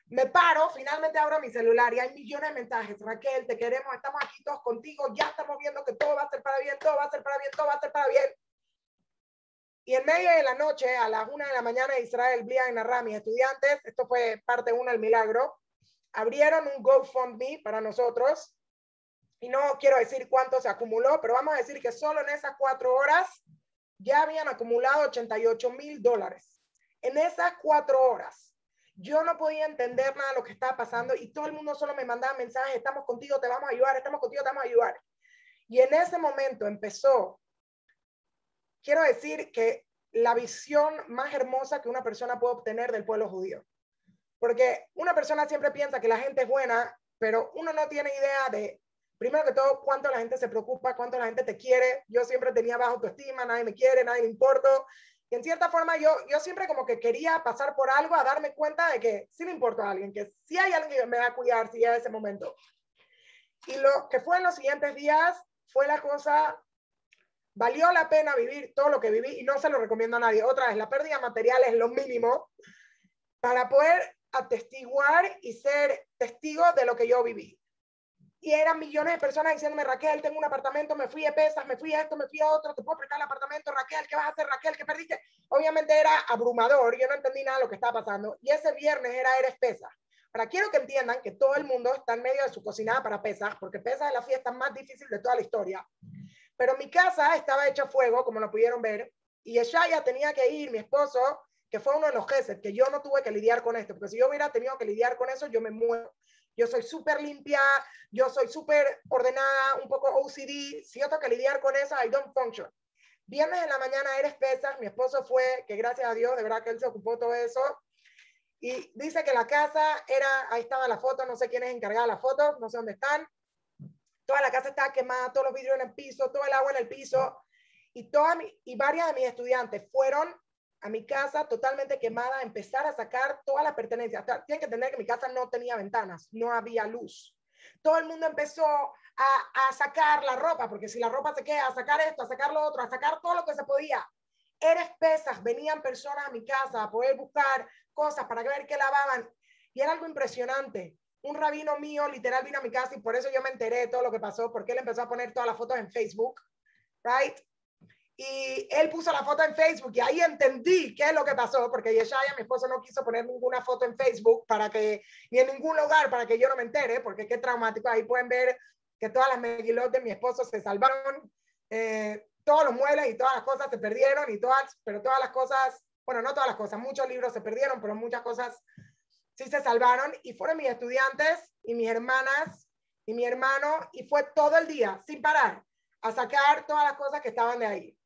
Me paro, finalmente abro mi celular y hay millones de mensajes. Raquel, te queremos, estamos aquí todos contigo, ya estamos viendo que todo va a ser para bien, todo va a ser para bien, todo va a ser para bien. Y en medio de la noche, a las una de la mañana de Israel, Blia en Arra, mis estudiantes, esto fue parte uno del milagro, abrieron un GoFundMe para nosotros. Y no quiero decir cuánto se acumuló, pero vamos a decir que solo en esas cuatro horas ya habían acumulado 88 mil dólares. En esas cuatro horas. Yo no podía entender nada de lo que estaba pasando y todo el mundo solo me mandaba mensajes, estamos contigo, te vamos a ayudar, estamos contigo, te vamos a ayudar. Y en ese momento empezó quiero decir que la visión más hermosa que una persona puede obtener del pueblo judío. Porque una persona siempre piensa que la gente es buena, pero uno no tiene idea de, primero que todo, cuánto la gente se preocupa, cuánto la gente te quiere. Yo siempre tenía baja autoestima, nadie me quiere, nadie me importa. Y en cierta forma yo, yo siempre como que quería pasar por algo a darme cuenta de que sí me importa a alguien, que sí hay alguien que me va a cuidar si llega ese momento. Y lo que fue en los siguientes días fue la cosa valió la pena vivir todo lo que viví y no se lo recomiendo a nadie. Otra vez, la pérdida material es lo mínimo para poder atestiguar y ser testigo de lo que yo viví. Y eran millones de personas diciéndome, Raquel, tengo un apartamento, me fui a pesas, me fui a esto, me fui a otro, te puedo prestar el apartamento, Raquel, ¿qué vas a hacer, Raquel? ¿Qué perdiste? Obviamente era abrumador, yo no entendí nada de lo que estaba pasando. Y ese viernes era Eres Pesas. Ahora, quiero que entiendan que todo el mundo está en medio de su cocinada para pesas, porque pesas es la fiesta más difícil de toda la historia. Pero mi casa estaba hecha fuego, como lo pudieron ver, y ya tenía que ir, mi esposo, que fue uno de los jefes, que yo no tuve que lidiar con esto, porque si yo hubiera tenido que lidiar con eso, yo me muero. Yo soy súper limpia, yo soy súper ordenada, un poco OCD. Si yo tengo que lidiar con eso, I don't function. Viernes en la mañana eres pesas, mi esposo fue, que gracias a Dios, de verdad que él se ocupó todo eso. Y dice que la casa era, ahí estaba la foto, no sé quién es encargada de la foto, no sé dónde están toda la casa estaba quemada, todos los vidrios en el piso, todo el agua en el piso, y, toda mi, y varias de mis estudiantes fueron a mi casa totalmente quemada empezar a sacar todas las pertenencias. Tienen que entender que mi casa no tenía ventanas, no había luz. Todo el mundo empezó a, a sacar la ropa, porque si la ropa se queda, a sacar esto, a sacar lo otro, a sacar todo lo que se podía. Eres pesas, venían personas a mi casa a poder buscar cosas para ver qué lavaban. Y era algo impresionante un rabino mío literal vino a mi casa y por eso yo me enteré de todo lo que pasó, porque él empezó a poner todas las fotos en Facebook, right? Y él puso la foto en Facebook y ahí entendí qué es lo que pasó, porque Yeshaya, mi esposo, no quiso poner ninguna foto en Facebook para que, ni en ningún lugar para que yo no me entere, porque qué traumático. Ahí pueden ver que todas las megilot de mi esposo se salvaron, eh, todos los muebles y todas las cosas se perdieron, y todas, pero todas las cosas, bueno, no todas las cosas, muchos libros se perdieron, pero muchas cosas sí se salvaron y fueron mis estudiantes y mis hermanas y mi hermano y fue todo el día sin parar a sacar todas las cosas que estaban de ahí.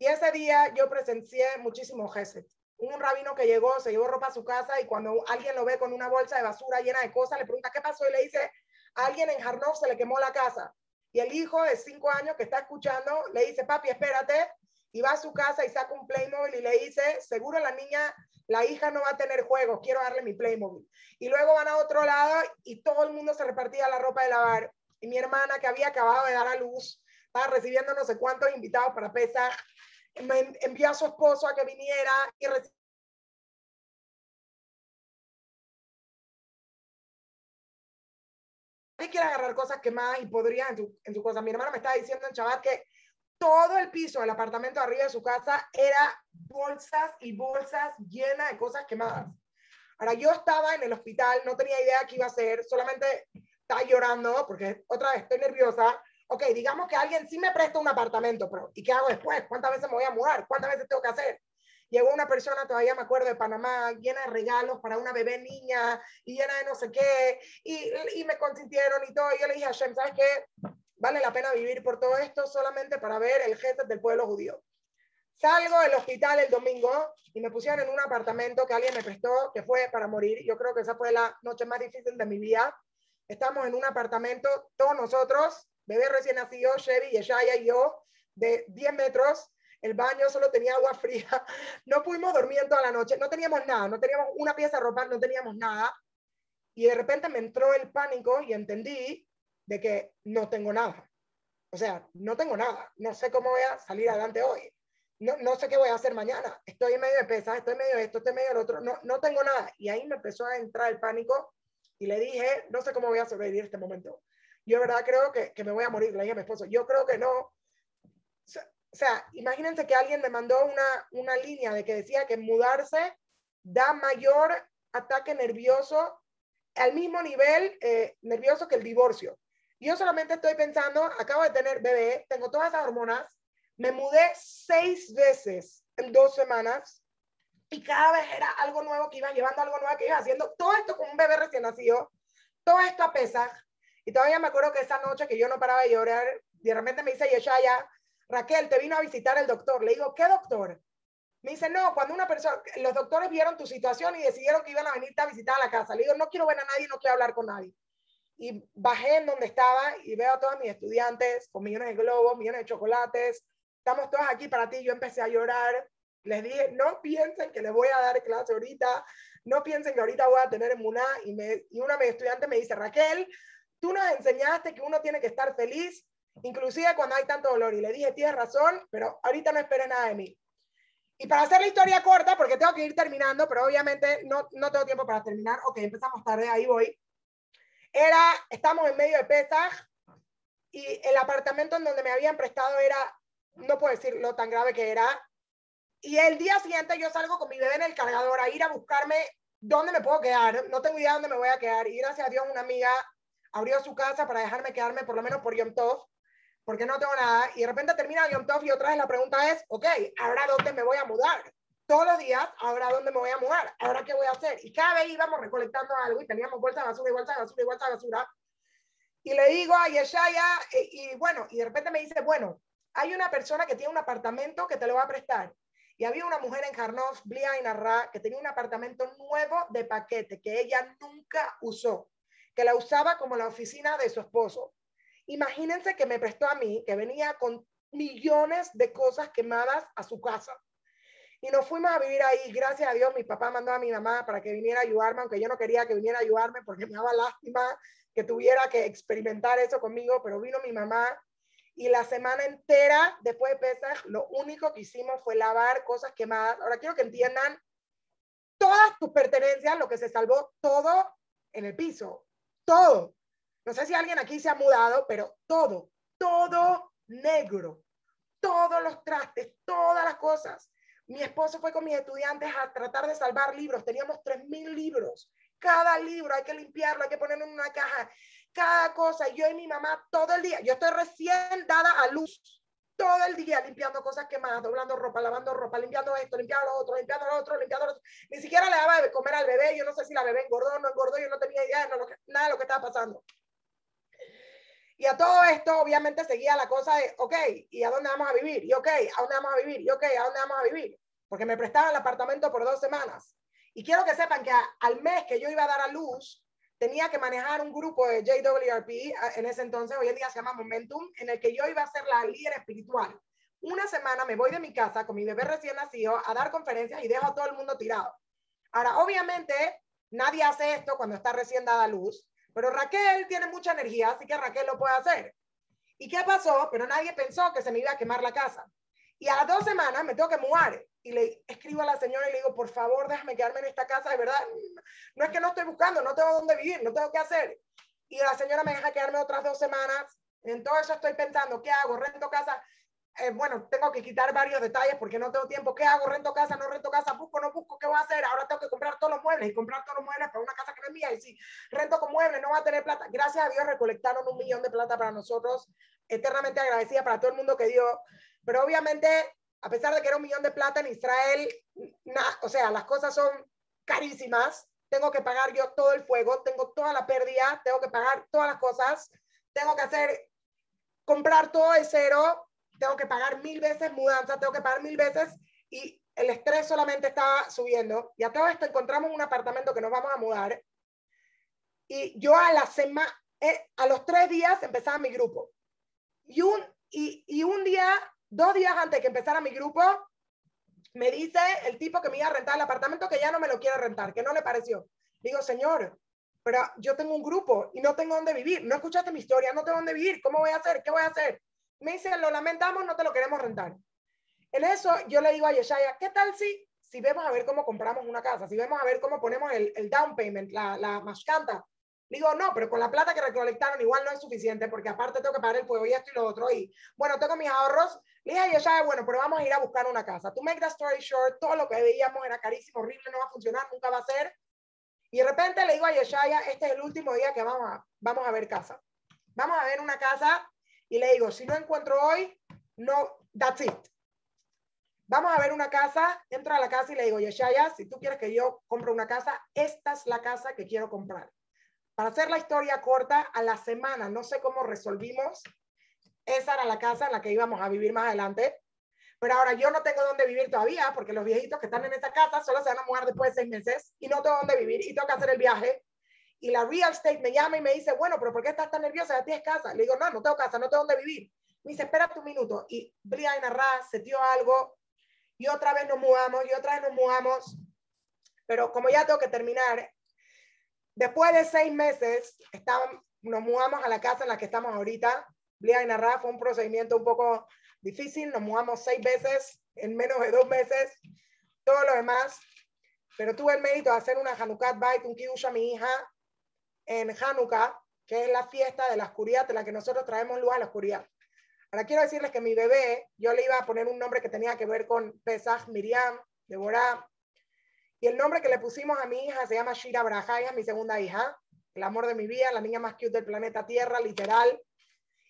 Y ese día yo presencié muchísimo Geset. Un rabino que llegó, se llevó ropa a su casa y cuando alguien lo ve con una bolsa de basura llena de cosas, le pregunta qué pasó y le dice, alguien en Jarnov se le quemó la casa. Y el hijo de cinco años que está escuchando le dice, papi, espérate, y va a su casa y saca un Playmobil y le dice, seguro la niña la hija no va a tener juegos, quiero darle mi Playmobil. Y luego van a otro lado y todo el mundo se repartía la ropa de lavar. Y mi hermana, que había acabado de dar a luz, estaba recibiendo no sé cuántos invitados para pesar, envió a su esposo a que viniera y quiere agarrar cosas quemadas y podría en tu, en tu cosa. Mi hermana me estaba diciendo en que todo el piso del apartamento arriba de su casa era bolsas y bolsas llenas de cosas quemadas. Ahora, yo estaba en el hospital, no tenía idea qué iba a hacer, solamente estaba llorando porque otra vez estoy nerviosa. Ok, digamos que alguien sí me presta un apartamento, pero ¿y qué hago después? ¿Cuántas veces me voy a mudar? ¿Cuántas veces tengo que hacer? Llegó una persona, todavía me acuerdo, de Panamá, llena de regalos para una bebé niña y llena de no sé qué, y, y me consintieron y todo. Y yo le dije a Shem, ¿sabes qué? vale la pena vivir por todo esto solamente para ver el jefe del pueblo judío. Salgo del hospital el domingo y me pusieron en un apartamento que alguien me prestó, que fue para morir. Yo creo que esa fue la noche más difícil de mi vida. Estamos en un apartamento, todos nosotros, bebé recién nacido, Chevy, Yeshaya y yo, de 10 metros. El baño solo tenía agua fría. <laughs> No pudimos dormir en toda la noche. No teníamos nada, no teníamos una pieza de ropa, no teníamos nada. Y de repente me entró el pánico y entendí de que no tengo nada. O sea, no tengo nada. No sé cómo voy a salir adelante hoy. No, no sé qué voy a hacer mañana. Estoy en medio de pesas, estoy en medio de esto, estoy en medio del otro. No, no tengo nada. Y ahí me empezó a entrar el pánico y le dije, no sé cómo voy a sobrevivir este momento. Yo de verdad creo que, que me voy a morir. Le dije a mi esposo, yo creo que no. o sea, imagínense que alguien me mandó una, una línea de que decía que mudarse da mayor ataque nervioso al mismo nivel eh, nervioso que el divorcio. Yo solamente estoy pensando, acabo de tener bebé, tengo todas esas hormonas, me mudé seis veces en dos semanas y cada vez era algo nuevo que iba llevando, algo nuevo que iba haciendo. Todo esto con un bebé recién nacido, todo esto a pesar. Y todavía me acuerdo que esa noche que yo no paraba de llorar, de repente me dice Yeshaya, Raquel, te vino a visitar el doctor. Le digo, ¿qué doctor? Me dice, no, cuando una persona, los doctores vieron tu situación y decidieron que iban a venirte a visitar a la casa. Le digo, no quiero ver a nadie, no quiero hablar con nadie y bajé en donde estaba y veo a todos mis estudiantes con millones de globos, millones de chocolates. Estamos todos aquí para ti. Yo empecé a llorar. Les dije, no piensen que les voy a dar clase ahorita. No piensen que ahorita voy a tener emuná. Y, me, y una de mis estudiantes me dice, Raquel, tú nos enseñaste que uno tiene que estar feliz, inclusive cuando hay tanto dolor. Y le dije, tienes razón, pero ahorita no esperes nada de mí. Y para hacer la historia corta, porque tengo que ir terminando, pero obviamente no, no tengo tiempo para terminar. Ok, empezamos tarde, ahí voy. Era, estamos en medio de Pesaj y el apartamento en donde me habían prestado era, no puedo decir lo tan grave que era. Y el día siguiente yo salgo con mi bebé en el cargador a ir a buscarme dónde me puedo quedar. No tengo idea dónde me voy a quedar. Y gracias a Dios una amiga abrió su casa para dejarme quedarme por lo menos por Yom Tov, porque no tengo nada. Y de repente termina Yom Tov y otra vez la pregunta es, ok, ¿ahora dónde me voy a mudar? todos los días, ahora dónde me voy a mudar, ahora qué voy a hacer. Y cada vez íbamos recolectando algo y teníamos bolsa de basura y de basura y basura. Y le digo a Yeshaya, y, eh, y bueno, y de repente me dice, bueno, hay una persona que tiene un apartamento que te lo va a prestar. Y había una mujer en Jarnoz, Blia y Narra, que tenía un apartamento nuevo de paquete que ella nunca usó, que la usaba como la oficina de su esposo. Imagínense que me prestó a mí, que venía con millones de cosas quemadas a su casa. Y nos fuimos a vivir ahí. Gracias a Dios, mi papá mandó a mi mamá para que viniera a ayudarme, aunque yo no quería que viniera a ayudarme porque me daba lástima que tuviera que experimentar eso conmigo, pero vino mi mamá y la semana entera después de Pesach, lo único que hicimos fue lavar cosas quemadas. Ahora quiero que entiendan todas tus pertenencias, lo que se salvó, todo en el piso, todo. No sé si alguien aquí se ha mudado, pero todo, todo negro, todos los trastes, todas las cosas. Mi esposo fue con mis estudiantes a tratar de salvar libros. Teníamos 3.000 libros. Cada libro hay que limpiarlo, hay que ponerlo en una caja. Cada cosa. Yo y mi mamá todo el día. Yo estoy recién dada a luz. Todo el día limpiando cosas quemadas, doblando ropa, lavando ropa, limpiando esto, limpiando lo otro, limpiando lo otro, limpiando lo otro. Ni siquiera le daba de comer al bebé. Yo no sé si la bebé engordó o no engordó. Yo no tenía idea de nada de lo que estaba pasando. Y a todo esto, obviamente, seguía la cosa de, ok, ¿y a dónde vamos a vivir? Y ok, ¿a dónde vamos a vivir? Y ok, ¿a dónde vamos a vivir? Porque me prestaban el apartamento por dos semanas. Y quiero que sepan que al mes que yo iba a dar a luz, tenía que manejar un grupo de JWRP, en ese entonces, hoy en día se llama Momentum, en el que yo iba a ser la líder espiritual. Una semana me voy de mi casa con mi bebé recién nacido a dar conferencias y dejo a todo el mundo tirado. Ahora, obviamente, nadie hace esto cuando está recién dada luz, pero Raquel tiene mucha energía, así que Raquel lo puede hacer. ¿Y qué pasó? Pero nadie pensó que se me iba a quemar la casa. Y a las dos semanas me tengo que mudar. Y le escribo a la señora y le digo, por favor, déjame quedarme en esta casa. De verdad, no es que no estoy buscando, no tengo dónde vivir, no tengo qué hacer. Y la señora me deja quedarme otras dos semanas. En todo eso estoy pensando, ¿qué hago? ¿Rento casa? Eh, bueno, tengo que quitar varios detalles porque no tengo tiempo. ¿Qué hago? ¿Rento casa? ¿No rento casa? ¿Busco? ¿No busco? ¿Qué voy a hacer? Ahora tengo que comprar todos los muebles y comprar todos los muebles para una casa que no es mía. Y si rento con muebles, no va a tener plata. Gracias a Dios recolectaron un millón de plata para nosotros. Eternamente agradecida para todo el mundo que dio. Pero obviamente, a pesar de que era un millón de plata en Israel, o sea, las cosas son carísimas. Tengo que pagar yo todo el fuego, tengo toda la pérdida, tengo que pagar todas las cosas, tengo que hacer, comprar todo de cero tengo que pagar mil veces mudanza, tengo que pagar mil veces y el estrés solamente estaba subiendo. Y a todo esto encontramos un apartamento que nos vamos a mudar. Y yo a la semana, eh, a los tres días empezaba mi grupo. Y un, y un día, dos días antes que empezara mi grupo, me dice el tipo que me iba a rentar el apartamento que ya no me lo quiere rentar, que no le pareció. Digo, señor, pero yo tengo un grupo y no tengo dónde vivir. No escuchaste mi historia, no tengo dónde vivir. ¿Cómo voy a hacer? ¿Qué voy a hacer? Me dice, lo lamentamos, no te lo queremos rentar. En eso yo le digo a Yeshaya, ¿qué tal si, si vemos a ver cómo compramos una casa? Si vemos a ver cómo ponemos el, el down payment, la, la mashkanta. Digo, no, pero con la plata que recolectaron igual no es suficiente porque aparte tengo que pagar el fuego y esto y lo otro. Y bueno, tengo mis ahorros, Le dije a Yeshaya, bueno, pero vamos a ir a buscar una casa. To make the story short, todo lo que veíamos era carísimo, horrible, no va a funcionar, nunca va a ser. Y de repente le digo a Yeshaya, este es el último día que vamos a, vamos a ver casa. Vamos a ver una casa y le digo, si no encuentro hoy, no, that's it. Vamos a ver una casa, entro a la casa y le digo, Yeshaya, si tú quieres que yo compre una casa, esta es la casa que quiero comprar. Para hacer la historia corta, a la semana, no sé cómo resolvimos, esa era la casa en la que íbamos a vivir más adelante. Pero ahora yo no tengo dónde vivir todavía porque los viejitos que están en esa casa solo se van a mudar después de seis meses y no tengo dónde vivir y tengo que hacer el viaje. Y la real estate me llama y me dice, bueno, pero ¿por qué estás tan nerviosa? Ya tienes casa. Le digo, no, no tengo casa, no tengo dónde vivir. Me dice, espérate un minuto. Y Brian Arras se dio algo y otra vez nos mudamos y otra vez nos mudamos. Pero como ya tengo que terminar, después de seis meses, estábamos, nos mudamos a la casa en la que estamos ahorita Blia y Narra fue un procedimiento un poco difícil, nos mudamos seis veces en menos de dos meses, todo lo demás, pero tuve el mérito de hacer una Hanukkah Bait, un Kiddush a mi hija en Hanukkah, que es la fiesta de la oscuridad, de la que nosotros traemos luz a la oscuridad. Ahora quiero decirles que mi bebé, yo le iba a poner un nombre que tenía que ver con Pesach, Miriam, Deborah, y el nombre que le pusimos a mi hija se llama Shira Braja, es mi segunda hija, el amor de mi vida, la niña más cute del planeta Tierra, literal.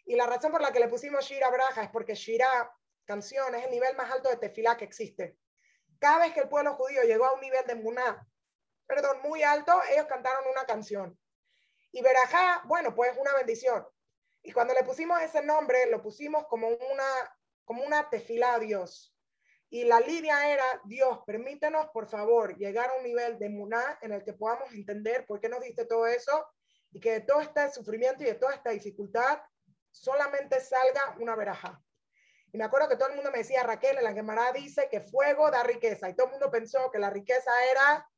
Y la razón por la que le pusimos Shira Braja es porque Shira, canción, es el nivel más alto de tefilá que existe. Cada vez que el pueblo judío llegó a un nivel de muná, perdón, muy alto, ellos cantaron una canción. Y Berajá, bueno, pues una bendición. Y cuando le pusimos ese nombre, lo pusimos como una, como una tefilá a Dios. Y la línea era, Dios, permítenos, por favor, llegar a un nivel de muná en el que podamos entender por qué nos diste todo eso y que de todo este sufrimiento y de toda esta dificultad solamente salga una veraja. Y me acuerdo que todo el mundo me decía, Raquel, la Gemara dice que fuego da riqueza. Y todo el mundo pensó que la riqueza era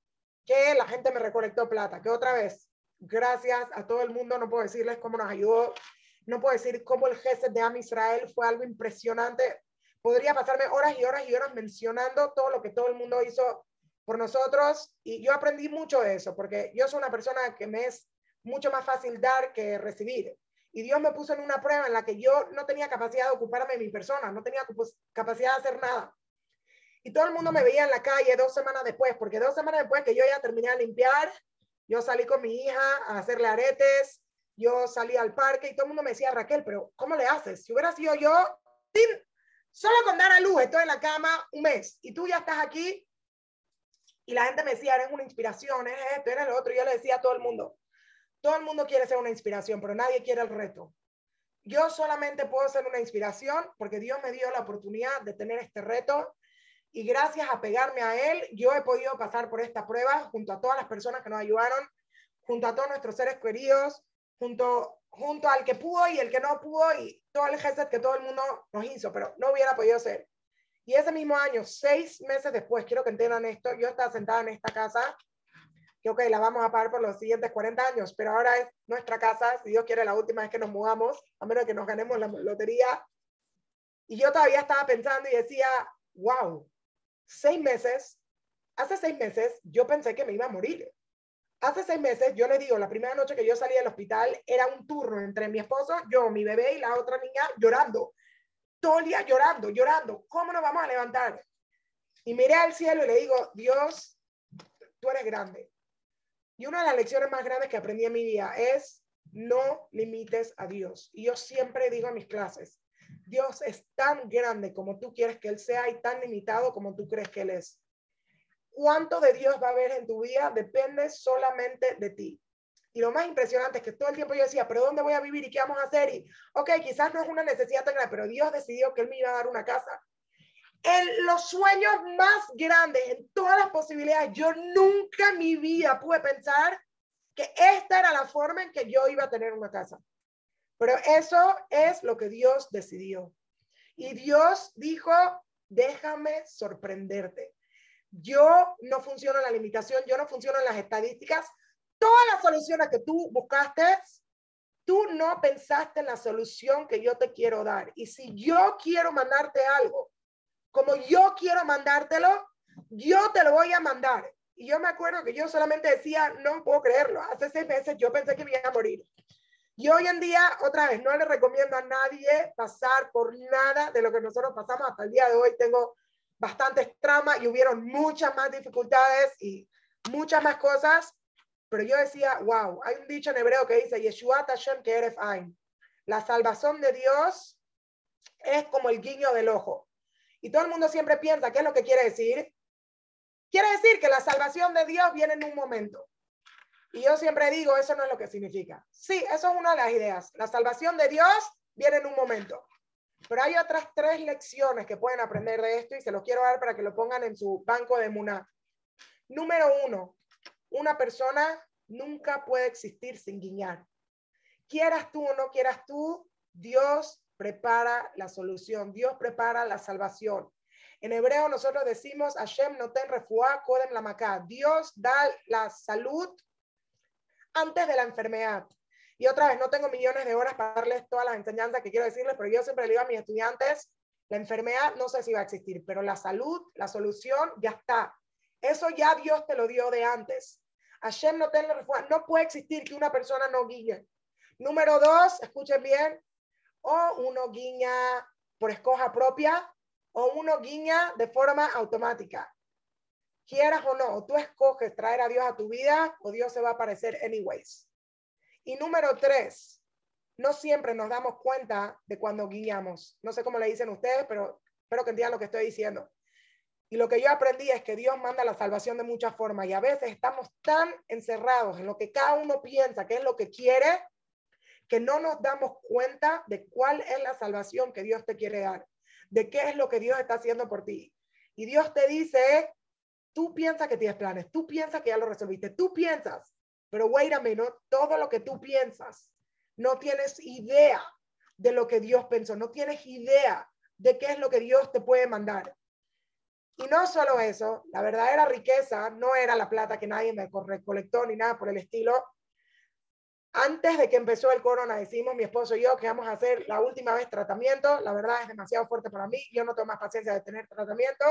que la gente me recolectó plata. Que otra vez, gracias a todo el mundo, no puedo decirles cómo nos ayudó. No puedo decir cómo el jefe de Am Israel fue algo impresionante. Podría pasarme horas y horas y horas mencionando todo lo que todo el mundo hizo por nosotros. Y yo aprendí mucho de eso, porque yo soy una persona que me es mucho más fácil dar que recibir y Dios me puso en una prueba en la que yo no tenía capacidad de ocuparme de mi persona, no tenía capacidad de hacer nada. Y todo el mundo me veía en la calle dos semanas después, porque dos semanas después que yo ya terminé de limpiar, yo salí con mi hija a hacerle aretes, yo salí al parque y todo el mundo me decía, Raquel, pero ¿cómo le haces? Si hubiera sido yo, sin, solo con dar a luz, estoy en la cama un mes y tú ya estás aquí. Y la gente me decía, eres una inspiración, eres esto, eres lo otro. Yo le decía a todo el mundo, todo el mundo quiere ser una inspiración, pero nadie quiere el reto. Yo solamente puedo ser una inspiración porque Dios me dio la oportunidad de tener este reto y gracias a pegarme a Él, yo he podido pasar por esta prueba junto a todas las personas que nos ayudaron, junto a todos nuestros seres queridos, junto, junto al que pudo y el que no pudo y todo el gesto que todo el mundo nos hizo, pero no hubiera podido ser. Y ese mismo año, seis meses después, quiero que entiendan esto, yo estaba sentada en esta casa que, ok, la vamos a pagar por los siguientes 40 años, pero ahora es nuestra casa, si Dios quiere, la última vez que nos mudamos, a menos que nos ganemos la lotería. Y yo todavía estaba pensando y decía, wow, seis meses, hace seis meses yo pensé que me iba a morir. Hace seis meses, yo le digo, la primera noche que yo salí del hospital era un turno entre mi esposo, yo, mi bebé y la otra niña llorando. Todo el día llorando, llorando. ¿Cómo nos vamos a levantar? Y miré al cielo y le digo, Dios, tú eres grande. Y una de las lecciones más grandes que aprendí en mi vida es no limites a Dios. Y yo siempre digo en mis clases, Dios es tan grande como tú quieres que Él sea y tan limitado como tú crees que Él es. Cuánto de Dios va a haber en tu vida depende solamente de ti. Y lo más impresionante es que todo el tiempo yo decía, pero ¿dónde voy a vivir y qué vamos a hacer? Y, ok, quizás no es una necesidad tan grande, pero Dios decidió que Él me iba a dar una casa en los sueños más grandes, en todas las posibilidades, yo nunca en mi vida pude pensar que esta era la forma en que yo iba a tener una casa. Pero eso es lo que Dios decidió. Y Dios dijo, déjame sorprenderte. Yo no funciono en la limitación, yo no funciono en las estadísticas. Todas las soluciones que tú buscaste, tú no pensaste en la solución que yo te quiero dar. Y si yo quiero mandarte algo, como yo quiero mandártelo, yo te lo voy a mandar. Y yo me acuerdo que yo solamente decía, no puedo creerlo. Hace seis meses yo pensé que me iba a morir. Y hoy en día, otra vez, no le recomiendo a nadie pasar por nada de lo que nosotros pasamos hasta el día de hoy. Tengo bastantes traumas y hubieron muchas más dificultades y muchas más cosas. Pero yo decía, wow, hay un dicho en hebreo que dice, Yeshua Tashem Keref Ain. La salvación de Dios es como el guiño del ojo. Y todo el mundo siempre piensa, ¿qué es lo que quiere decir? Quiere decir que la salvación de Dios viene en un momento. Y yo siempre digo, eso no es lo que significa. Sí, eso es una de las ideas. La salvación de Dios viene en un momento. Pero hay otras tres lecciones que pueden aprender de esto y se los quiero dar para que lo pongan en su banco de Muná. Número uno, una persona nunca puede existir sin guiñar. Quieras tú o no quieras tú, Dios prepara la solución, Dios prepara la salvación. En hebreo nosotros decimos, Hashem noten refuá kodem la Dios da la salud antes de la enfermedad. Y otra vez, no tengo millones de horas para darles todas las enseñanzas que quiero decirles, pero yo siempre le digo a mis estudiantes, la enfermedad no sé si va a existir, pero la salud, la solución ya está. Eso ya Dios te lo dio de antes. Hashem no tiene no puede existir que una persona no guiñe. Número dos, escuchen bien, o uno guiña por escoja propia o uno guiña de forma automática quieras o no, tú escoges traer a Dios a tu vida o Dios se va a aparecer anyways. Y número tres, no siempre nos damos cuenta de cuando guiñamos. No sé cómo le dicen ustedes, pero espero que entiendan lo que estoy diciendo. Y lo que yo aprendí es que Dios manda la salvación de muchas formas y a veces estamos tan encerrados en lo que cada uno piensa que es lo que quiere que no nos damos cuenta de cuál es la salvación que Dios te quiere dar, de qué es lo que Dios está haciendo por ti. Y Dios te dice, Tú piensas que tienes planes, tú piensas que ya lo resolviste, tú piensas, pero wait a minute, todo lo que tú piensas, no tienes idea de lo que Dios pensó, no tienes idea de qué es lo que Dios te puede mandar. Y no solo eso, la verdadera riqueza no era la plata que nadie me recolectó ni nada por el estilo. Antes de que empezó el corona, decimos mi esposo y yo que vamos a hacer la última vez tratamiento. La verdad es demasiado fuerte para mí. Yo no tengo más paciencia de tener tratamiento.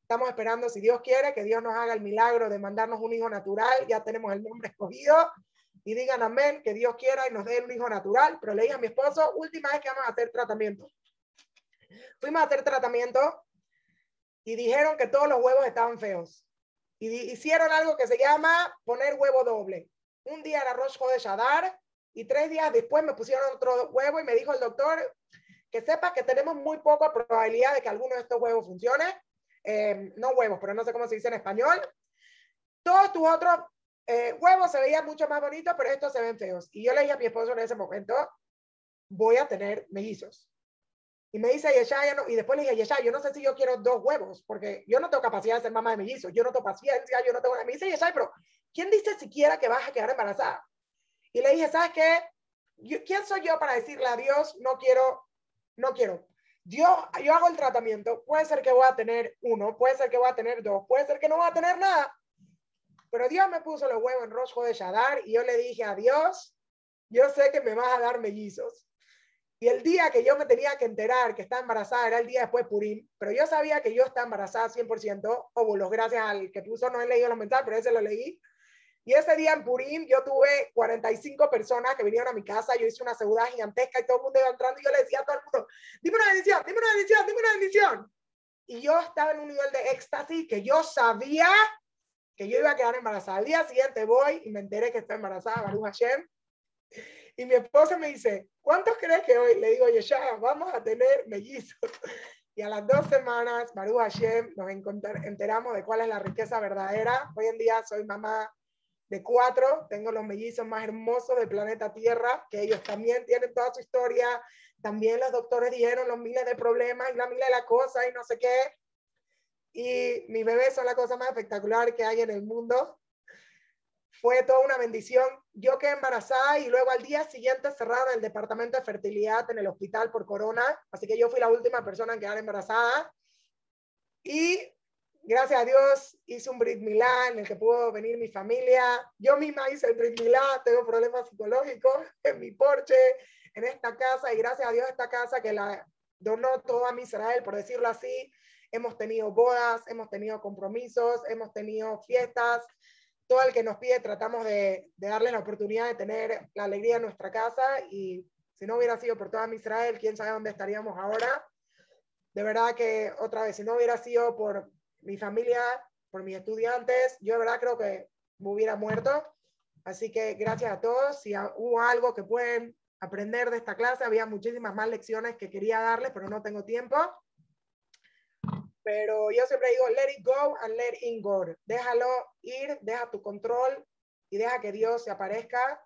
Estamos esperando, si Dios quiere, que Dios nos haga el milagro de mandarnos un hijo natural. Ya tenemos el nombre escogido. Y digan amén, que Dios quiera y nos dé un hijo natural. Pero le dije a mi esposo, última vez que vamos a hacer tratamiento. Fuimos a hacer tratamiento y dijeron que todos los huevos estaban feos. Y hicieron algo que se llama poner huevo doble. Un día era Rosh de Shadar y tres días después me pusieron otro huevo y me dijo el doctor que sepa que tenemos muy poca probabilidad de que alguno de estos huevos funcione Em, no huevos, pero no sé cómo se dice en español. Todos tus otros eh, huevos se veían mucho más bonitos, pero estos se ven feos. Y yo le dije a mi esposo en ese momento, voy a tener mellizos. Y me dice Yeshaya, no, y después le dije, Yeshaya, yo no sé si yo quiero dos huevos, porque yo no tengo capacidad de ser mamá de mellizos, yo no tengo paciencia, yo no tengo... Me dice Yeshaya, pero ¿quién dice siquiera que vas a quedar embarazada? Y le dije, ¿sabes qué? ¿Quién soy yo para decirle a Dios, no quiero, no quiero? yo, yo hago el tratamiento, puede ser que voy a tener uno, puede ser que voy a tener dos, puede ser que no voy a tener nada, pero Dios me puso los huevos en rosco de Shadar y yo le dije a Dios, yo sé que me vas a dar mellizos. Y el día que yo me tenía que enterar que estaba embarazada era el día después de Purim, pero yo sabía que yo estaba embarazada 100%, óvulos, gracias al que puso, no he leído los mensajes, pero ese lo leí. Y ese día en Purim yo tuve 45 personas que vinieron a mi casa, yo hice una seguridad gigantesca y todo el mundo iba entrando y yo le decía a todo el mundo, dime una bendición, dime una bendición, dime una bendición. Y yo estaba en un nivel de éxtasis que yo sabía que yo iba a quedar embarazada. Al día siguiente voy y me enteré que estoy embarazada, Baruch Hashem. Y mi esposa me dice, ¿cuántos crees que hoy? Le digo, ya vamos a tener mellizos. Y a las dos semanas, Baruch Hashem, nos enteramos de cuál es la riqueza verdadera. Hoy en día soy mamá de cuatro, tengo los mellizos más hermosos del planeta Tierra, que ellos también tienen toda su historia, también los doctores dijeron los miles de problemas y la miles de la cosa y no sé qué. Y mis bebés son la cosa más espectacular que hay en el mundo. Fue toda una bendición. Yo quedé embarazada y luego al día siguiente cerraron el departamento de fertilidad en el hospital por corona. Así que yo fui la última persona en quedar embarazada. Y gracias a Dios hice un Brit Milá en el que pudo venir mi familia. Yo misma hice el Brit Milá, tengo problemas psicológicos en mi porche, en esta casa, y gracias a Dios esta casa que la donó toda mi Israel, por decirlo así. Hemos tenido bodas, hemos tenido compromisos, hemos tenido fiestas. todo el que nos pide tratamos de, de darles la oportunidad de tener la alegría en nuestra casa y si no hubiera sido por toda mi Israel, quién sabe dónde estaríamos ahora. De verdad que otra vez, si no hubiera sido por mi familia, por mis estudiantes, yo de verdad creo que me hubiera muerto. Así que gracias a todos. Si hubo algo que pueden aprender de esta clase, había muchísimas más lecciones que quería darles, pero no tengo tiempo. Pero yo siempre digo, let it go and let it go. Déjalo ir, deja tu control y deja que Dios se aparezca.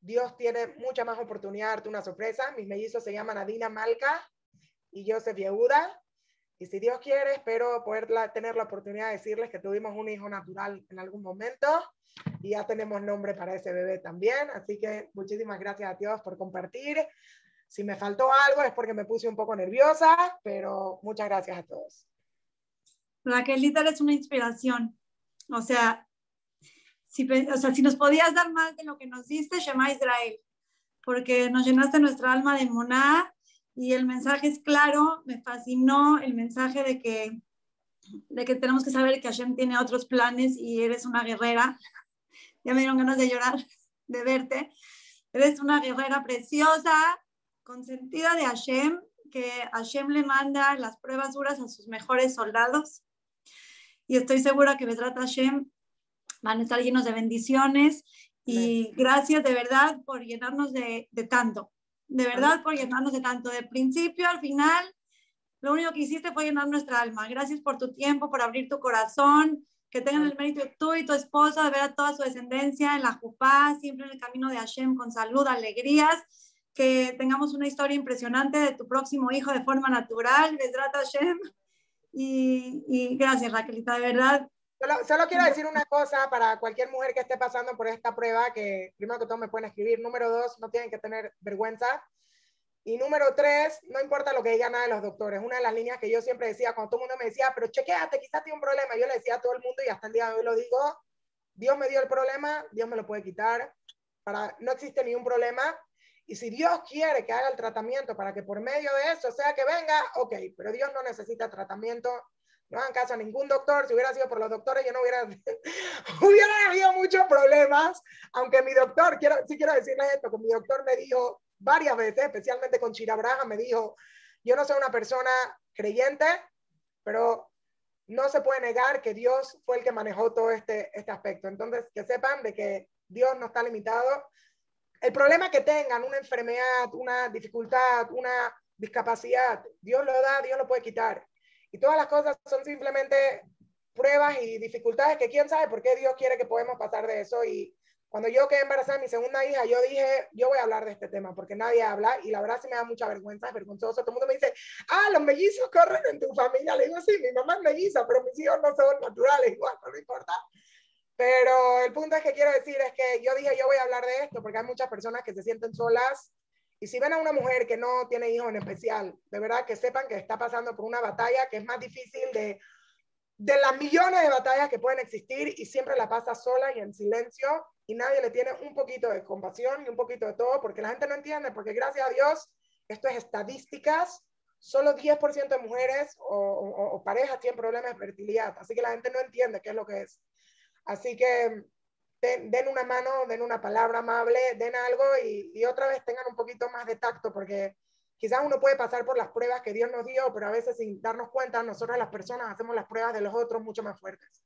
Dios tiene mucha más oportunidad de darte una sorpresa. Mis mellizos se llaman Adina Malca y Joseph Yehuda. Y si Dios quiere, espero poder tener la oportunidad de decirles que tuvimos un hijo natural en algún momento y ya tenemos nombre para ese bebé también. Así que muchísimas gracias a Dios por compartir. Si me faltó algo es porque me puse un poco nerviosa, pero muchas gracias a todos. Raquelita es una inspiración. O sea, si, o sea, si nos podías dar más de lo que nos diste, Shema Israel, porque nos llenaste nuestra alma de moná y el mensaje es claro, me fascinó el mensaje de que, de que tenemos que saber que Hashem tiene otros planes y eres una guerrera. Ya me dieron ganas de llorar, de verte. Eres una guerrera preciosa, consentida de Hashem, que Hashem le manda las pruebas duras a sus mejores soldados y estoy segura que Besrat Hashem van a estar llenos de bendiciones y gracias de verdad por llenarnos de, de tanto, de verdad por llenarnos de tanto, de principio al final. Lo único que hiciste fue llenar nuestra alma. Gracias por tu tiempo, por abrir tu corazón, que tengan el mérito tú y tu esposa de ver a toda su descendencia en la Jupá, siempre en el camino de Hashem con salud, alegrías, que tengamos una historia impresionante de tu próximo hijo de forma natural, Besrat Hashem. Y, gracias, Raquelita, de verdad. Solo, quiero decir una cosa para cualquier mujer que esté pasando por esta prueba, que primero que todo me pueden escribir. Número dos, no tienen que tener vergüenza. Y número tres, no importa lo que digan nada de los doctores. Una de las líneas que yo siempre decía, cuando todo el mundo me decía, pero chequeate, quizás tiene un problema. Yo le decía a todo el mundo y hasta el día de hoy lo digo, Dios me dio el problema, Dios me lo puede quitar. Para, no existe ningún problema. Y si Dios quiere que haga el tratamiento para que por medio de eso sea que venga, ok, pero Dios no necesita tratamiento. No hagan caso a ningún doctor. Si hubiera sido por los doctores, yo no hubiera, <laughs> hubiera habido muchos problemas. Aunque mi doctor, quiero, sí quiero decirles esto, que mi doctor me dijo varias veces, especialmente con Chirabraja, me dijo, yo no soy una persona creyente, pero no se puede negar que Dios fue el que manejó todo este, este aspecto. Entonces, que sepan de que Dios no está limitado el problema que tengan, una enfermedad, una dificultad, una discapacidad, Dios lo da, Dios lo puede quitar. Y todas las cosas son simplemente pruebas y dificultades que quién sabe por qué Dios quiere que podamos pasar de eso. Y cuando yo quedé embarazada de mi segunda hija, yo dije, yo voy a hablar de este tema porque nadie habla y la verdad sí me da mucha vergüenza, es vergonzoso. Todo el mundo me dice, ah, los mellizos corren en tu familia. Le digo, sí, mi mamá es melliza, pero mis hijos no son naturales, igual, no importa. Pero el punto es que quiero decir es que yo dije, yo voy a hablar de esto porque hay muchas personas que se sienten solas. Y si ven a una mujer que no tiene hijos en especial, de verdad que sepan que está pasando por una batalla que es más difícil de, de las millones de batallas que pueden existir y siempre la pasa sola y en silencio y nadie le tiene un poquito de compasión y un poquito de todo porque la gente no entiende, porque gracias a Dios, esto es estadísticas, solo 10% de mujeres o, o, o parejas tienen problemas de fertilidad, así que la gente no entiende qué es lo que es. Así que den, una mano, den una palabra amable, den algo y, otra vez tengan un poquito más de tacto, porque quizás uno puede pasar por las pruebas que Dios nos dio, pero a veces sin darnos cuenta, nosotros las personas hacemos las pruebas de los otros mucho más fuertes.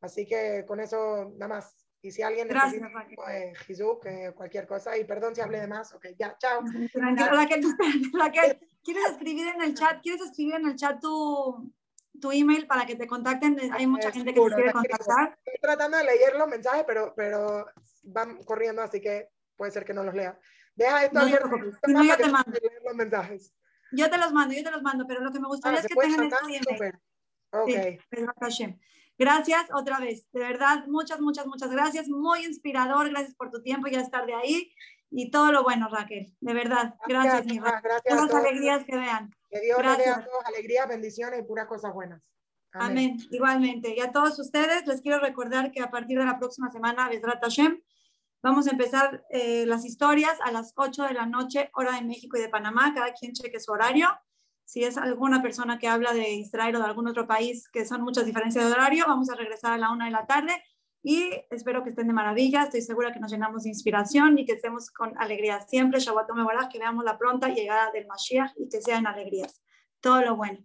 Así que con eso nada más. Y si alguien necesita eh, Jesús, que cualquier cosa, y perdón si hablé de más, ok, ya, chao. ¿quieres escribir en el chat? ¿Quieres escribir en el chat tu, tu email para que te contacten. Hay mucha gente que te quiere contactar. Estoy tratando de leer los mensajes, pero, pero van corriendo, así que puede ser que no los lea. Deja esto abierto. No, yo te mando. Los mensajes. Yo te los mando, yo te los mando, pero lo que me gustaría ah, es que tengan esto email. Okay. gracias otra vez, de verdad, muchas, muchas, muchas gracias, muy inspirador, gracias por tu tiempo ya estar de ahí y todo lo bueno, Raquel, de verdad, gracias, gracias, gracias Todas las alegrías que vean. Que Dios nos dé a todos alegrías, bendiciones y puras cosas buenas. Amén. Igualmente. Y a todos ustedes les quiero recordar que a partir de la próxima semana, Besrat Hashem, vamos a empezar eh, las historias a las 8 de la noche, hora de México y de Panamá. Cada quien cheque su horario. Si es alguna persona que habla de Israel o de algún otro país que son muchas diferencias de horario, vamos a regresar a la 1 de la tarde. Y espero que estén de maravilla. Estoy segura que nos llenamos de inspiración y que estemos con alegría siempre. Shabbat Mevorach, que veamos la pronta llegada del Mashiach y que sean alegrías. Todo lo bueno.